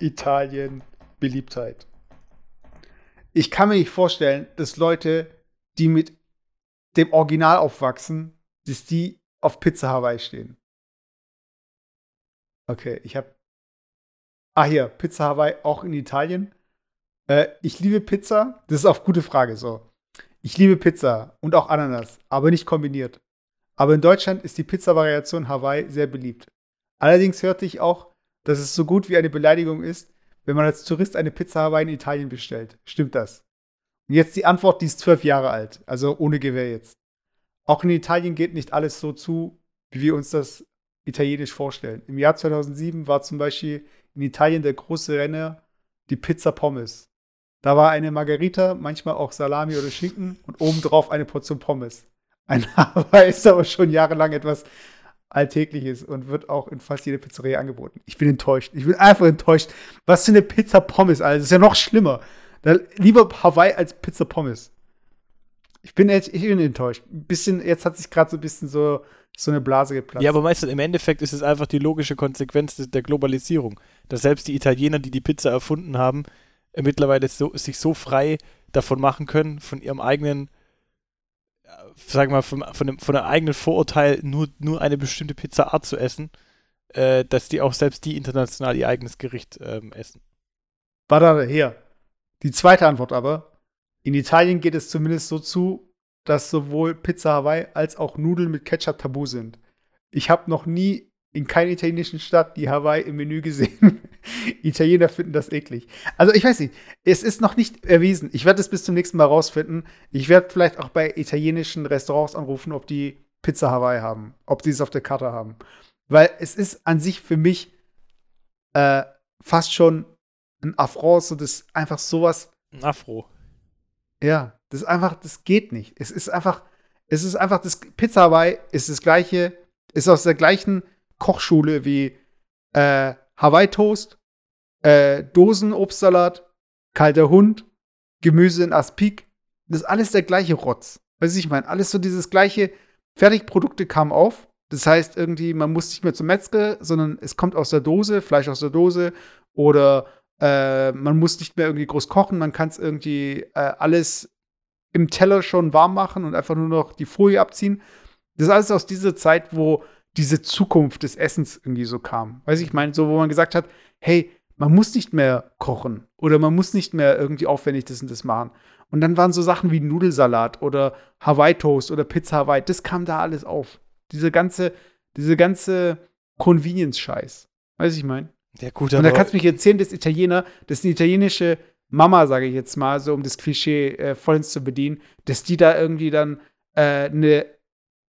Speaker 2: Italien, Beliebtheit. Ich kann mir nicht vorstellen, dass Leute, die mit dem Original aufwachsen, dass die auf Pizza Hawaii stehen. Okay, ich habe. Ah, hier, Pizza Hawaii auch in Italien. Äh, ich liebe Pizza. Das ist auch eine gute Frage so. Ich liebe Pizza und auch Ananas, aber nicht kombiniert. Aber in Deutschland ist die Pizza-Variation Hawaii sehr beliebt. Allerdings hörte ich auch, dass es so gut wie eine Beleidigung ist, wenn man als Tourist eine Pizza Hawaii in Italien bestellt. Stimmt das? Und jetzt die Antwort, die ist zwölf Jahre alt, also ohne Gewehr jetzt. Auch in Italien geht nicht alles so zu, wie wir uns das italienisch vorstellen. Im Jahr 2007 war zum Beispiel in Italien der große Renner die Pizza Pommes. Da war eine Margarita, manchmal auch Salami oder Schinken und obendrauf eine Portion Pommes. Ein (laughs) Hawaii ist aber schon jahrelang etwas Alltägliches und wird auch in fast jeder Pizzeria angeboten. Ich bin enttäuscht. Ich bin einfach enttäuscht. Was für eine Pizza Pommes, Alter. Das ist ja noch schlimmer. Da, lieber Hawaii als Pizza Pommes. Ich bin, echt, ich bin enttäuscht. Ein bisschen, jetzt hat sich gerade so ein bisschen so, so eine Blase geplatzt.
Speaker 3: Ja, aber meistens im Endeffekt ist es einfach die logische Konsequenz der Globalisierung. Dass selbst die Italiener, die die Pizza erfunden haben, mittlerweile so, sich so frei davon machen können, von ihrem eigenen sagen wir mal, von, von, dem, von einem eigenen Vorurteil, nur, nur eine bestimmte Pizzaart zu essen, äh, dass die auch selbst die international ihr eigenes Gericht ähm, essen.
Speaker 2: Warte, hier. Die zweite Antwort aber. In Italien geht es zumindest so zu, dass sowohl Pizza Hawaii als auch Nudeln mit Ketchup tabu sind. Ich habe noch nie in keiner italienischen Stadt die Hawaii im Menü gesehen. (laughs) Italiener finden das eklig. Also ich weiß nicht, es ist noch nicht erwiesen. Ich werde es bis zum nächsten Mal rausfinden. Ich werde vielleicht auch bei italienischen Restaurants anrufen, ob die Pizza Hawaii haben, ob sie es auf der Karte haben. Weil es ist an sich für mich äh, fast schon ein Affront, so das einfach sowas.
Speaker 3: Ein Afro.
Speaker 2: Ja, das ist einfach, das geht nicht. Es ist einfach, es ist einfach, das Pizza Hawaii ist das gleiche, ist aus der gleichen Kochschule wie äh, Hawaii-Toast, äh, Dosenobstsalat, kalter Hund, Gemüse in Aspik. Das ist alles der gleiche Rotz. Weißt du, ich meine, alles so dieses gleiche. Fertigprodukte kamen auf. Das heißt, irgendwie, man muss nicht mehr zum Metzger, sondern es kommt aus der Dose, Fleisch aus der Dose. Oder äh, man muss nicht mehr irgendwie groß kochen. Man kann es irgendwie äh, alles im Teller schon warm machen und einfach nur noch die Folie abziehen. Das ist alles aus dieser Zeit, wo diese Zukunft des Essens irgendwie so kam. Weiß ich meine, so wo man gesagt hat, hey, man muss nicht mehr kochen oder man muss nicht mehr irgendwie aufwendig das und das machen. Und dann waren so Sachen wie Nudelsalat oder Hawaii Toast oder Pizza Hawaii, das kam da alles auf. Diese ganze, diese ganze Convenience-Scheiß. Weiß ich meine?
Speaker 3: Ja, gut,
Speaker 2: Und da kannst du mich erzählen, das Italiener, das ist eine italienische Mama, sage ich jetzt mal, so um das Klischee äh, vollends zu bedienen, dass die da irgendwie dann äh, eine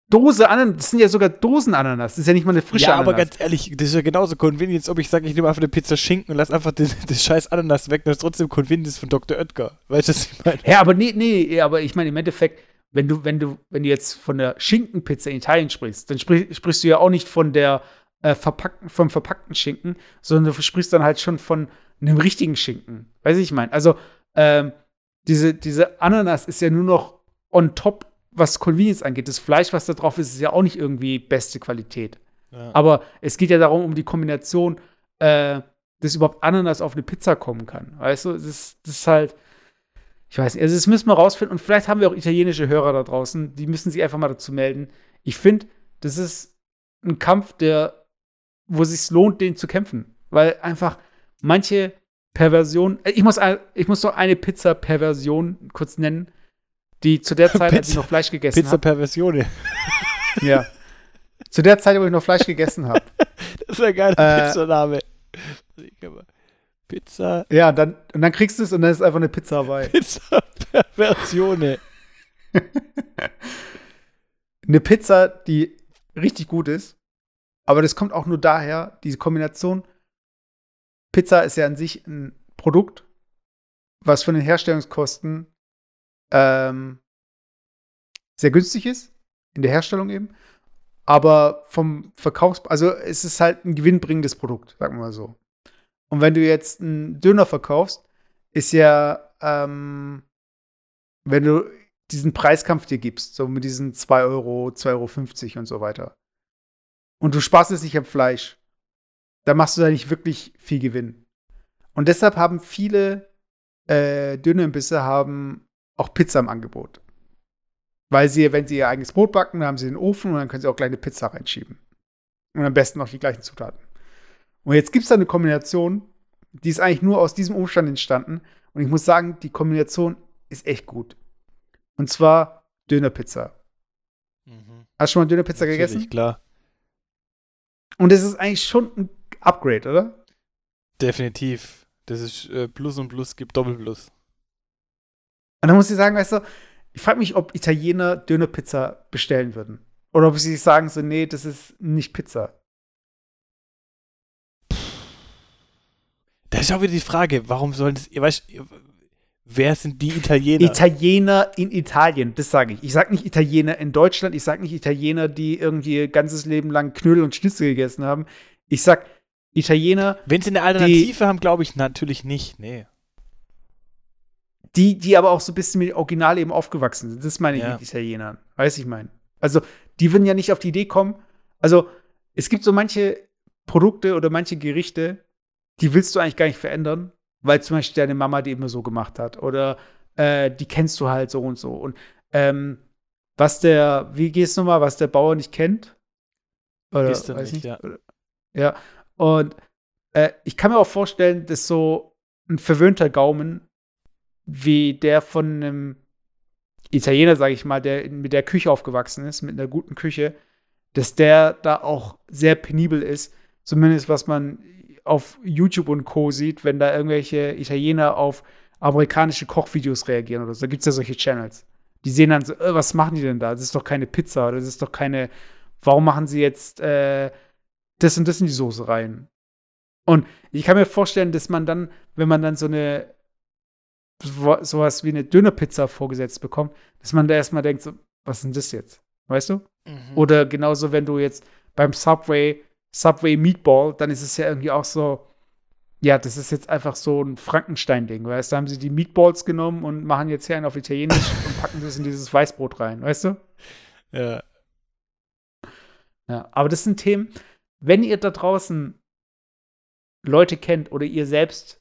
Speaker 2: Dose Ananas, das sind ja sogar Dosen-Ananas, das ist ja nicht mal eine frische
Speaker 3: ja,
Speaker 2: Ananas.
Speaker 3: aber ganz ehrlich, das ist ja genauso convenient, ob ich sage, ich nehme einfach eine Pizza Schinken und lass einfach den, (laughs) das scheiß Ananas weg, das ist trotzdem Convenience von Dr. Oetker. Weißt du, was ich meine?
Speaker 2: Ja, aber nee, nee, aber ich meine im Endeffekt, wenn du, wenn du, wenn du jetzt von der Schinkenpizza in Italien sprichst, dann sprich, sprichst du ja auch nicht von der äh, verpackten, vom verpackten Schinken, sondern du sprichst dann halt schon von einem richtigen Schinken. Weißt du, ich meine? Also, ähm, diese, diese Ananas ist ja nur noch on top was Convenience angeht, das Fleisch, was da drauf ist, ist ja auch nicht irgendwie beste Qualität. Ja. Aber es geht ja darum, um die Kombination, äh, dass überhaupt Ananas auf eine Pizza kommen kann. Weißt du, das ist, das ist halt, ich weiß nicht, also das müssen wir rausfinden. Und vielleicht haben wir auch italienische Hörer da draußen, die müssen sich einfach mal dazu melden. Ich finde, das ist ein Kampf, der, wo es sich lohnt, den zu kämpfen. Weil einfach manche Perversion, ich muss, ich muss noch eine Pizza-Perversion kurz nennen die zu der Zeit, Pizza, als ich noch Fleisch gegessen habe.
Speaker 3: Pizza Perversione.
Speaker 2: Ja. Zu der Zeit, wo ich noch Fleisch gegessen habe.
Speaker 3: Das ist ein geiler äh, Pizzaname. Pizza.
Speaker 2: Ja, dann, und dann kriegst du es und dann ist einfach eine Pizza dabei. (laughs)
Speaker 3: Pizza Perversione.
Speaker 2: eine Pizza, die richtig gut ist, aber das kommt auch nur daher, diese Kombination. Pizza ist ja an sich ein Produkt, was von den Herstellungskosten ähm, sehr günstig ist, in der Herstellung eben. Aber vom Verkaufs-, also es ist halt ein gewinnbringendes Produkt, sagen wir mal so. Und wenn du jetzt einen Döner verkaufst, ist ja, ähm, wenn du diesen Preiskampf dir gibst, so mit diesen 2 Euro, 2,50 Euro und so weiter. Und du sparst es nicht am Fleisch, dann machst du da nicht wirklich viel Gewinn. Und deshalb haben viele äh, Dönerbisse haben auch Pizza im Angebot. Weil sie, wenn sie ihr eigenes Brot backen, dann haben sie den Ofen und dann können sie auch gleich eine Pizza reinschieben. Und am besten noch die gleichen Zutaten. Und jetzt gibt es da eine Kombination, die ist eigentlich nur aus diesem Umstand entstanden. Und ich muss sagen, die Kombination ist echt gut. Und zwar Dönerpizza. Mhm. Hast du schon mal Dönerpizza
Speaker 3: Natürlich,
Speaker 2: gegessen?
Speaker 3: klar.
Speaker 2: Und es ist eigentlich schon ein Upgrade, oder?
Speaker 3: Definitiv. Das ist äh, Plus und Plus gibt Doppelplus.
Speaker 2: Und dann muss ich sagen, weißt du, ich frage mich, ob Italiener Dönerpizza bestellen würden. Oder ob sie sagen so, nee, das ist nicht Pizza.
Speaker 3: Da ist auch wieder die Frage, warum sollen das, ihr weißt, wer sind die Italiener?
Speaker 2: Italiener in Italien, das sage ich. Ich sage nicht Italiener in Deutschland, ich sage nicht Italiener, die irgendwie ihr ganzes Leben lang Knödel und Schnitzel gegessen haben. Ich sag Italiener,
Speaker 3: Wenn sie eine Alternative haben, glaube ich natürlich nicht. Nee.
Speaker 2: Die, die aber auch so ein bisschen mit dem Original eben aufgewachsen sind. Das meine ich
Speaker 3: Ja.
Speaker 2: mit Italienern. Weiß ich mein. Also, die würden ja nicht auf die Idee kommen. Also, es gibt so manche Produkte oder manche Gerichte, die willst du eigentlich gar nicht verändern, weil zum Beispiel deine Mama die immer so gemacht hat. Oder äh, die kennst du halt so und so. Und ähm, was der, wie geht's nochmal, was der Bauer nicht kennt? Oder
Speaker 3: er
Speaker 2: weiß
Speaker 3: nicht,
Speaker 2: nicht,
Speaker 3: ja.
Speaker 2: Oder, ja. Und äh, ich kann mir auch vorstellen, dass so ein verwöhnter Gaumen wie der von einem Italiener, sage ich mal, der mit der Küche aufgewachsen ist, mit einer guten Küche, dass der da auch sehr penibel ist. Zumindest was man auf YouTube und Co. sieht, wenn da irgendwelche Italiener auf amerikanische Kochvideos reagieren oder so. Da gibt es ja solche Channels. Die sehen dann so, äh, was machen die denn da? Das ist doch keine Pizza, das ist doch keine. Warum machen sie jetzt äh, das und das in die Soße rein? Und ich kann mir vorstellen, dass man dann, wenn man dann so eine sowas wie eine Dönerpizza vorgesetzt bekommt, dass man da erstmal denkt, so, was ist denn das jetzt? Weißt du?
Speaker 3: Mhm.
Speaker 2: Oder genauso, wenn du jetzt beim Subway, Subway Meatball, dann ist es ja irgendwie auch so, ja, das ist jetzt einfach so ein Frankenstein-Ding, weißt du? Da haben sie die Meatballs genommen und machen jetzt hier einen auf Italienisch und packen das in dieses Weißbrot rein, weißt du?
Speaker 3: ja.
Speaker 2: Ja, aber das sind Themen, wenn ihr da draußen Leute kennt oder ihr selbst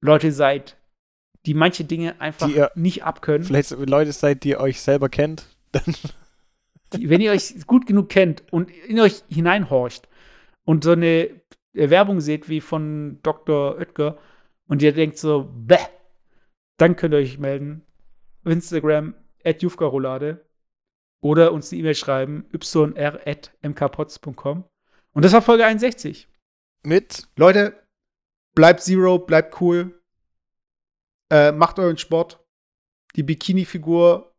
Speaker 2: Leute seid, die manche Dinge einfach
Speaker 3: Die ihr-
Speaker 2: nicht abkönnen,
Speaker 3: Vielleicht Leute seid, die ihr euch selber kennt, (laughs) dann
Speaker 2: die, wenn ihr euch gut genug kennt und in euch hineinhorcht und so eine Werbung seht wie von Dr. Oetker und ihr denkt so, bäh, dann könnt ihr euch melden. Instagram at Roulade oder uns eine E-Mail schreiben yr.mkpots.com. Und das war Folge 61.
Speaker 3: mit
Speaker 2: Leute, bleibt Zero, bleibt cool. Äh, macht euren Sport. Die Bikini-Figur,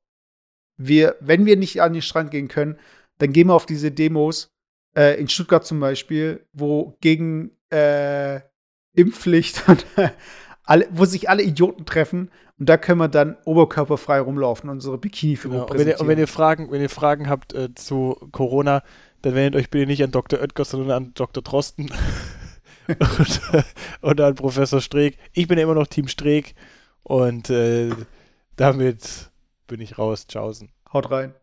Speaker 2: wir, wenn wir nicht an den Strand gehen können, dann gehen wir auf diese Demos, äh, in Stuttgart zum Beispiel, wo gegen äh, Impfpflicht (laughs) und alle, wo sich alle Idioten treffen und da können wir dann oberkörperfrei rumlaufen und unsere Bikini-Figur
Speaker 3: Genau. Und wenn, ihr, und wenn ihr Fragen, wenn ihr Fragen habt äh, zu Corona, dann wendet euch bitte nicht an Dr. Oetker, sondern an Dr. Drosten (laughs) und, und an Professor Streeck. Ich bin ja immer noch Team Streeck und äh, damit bin ich raus. Tschaußen.
Speaker 2: Haut rein.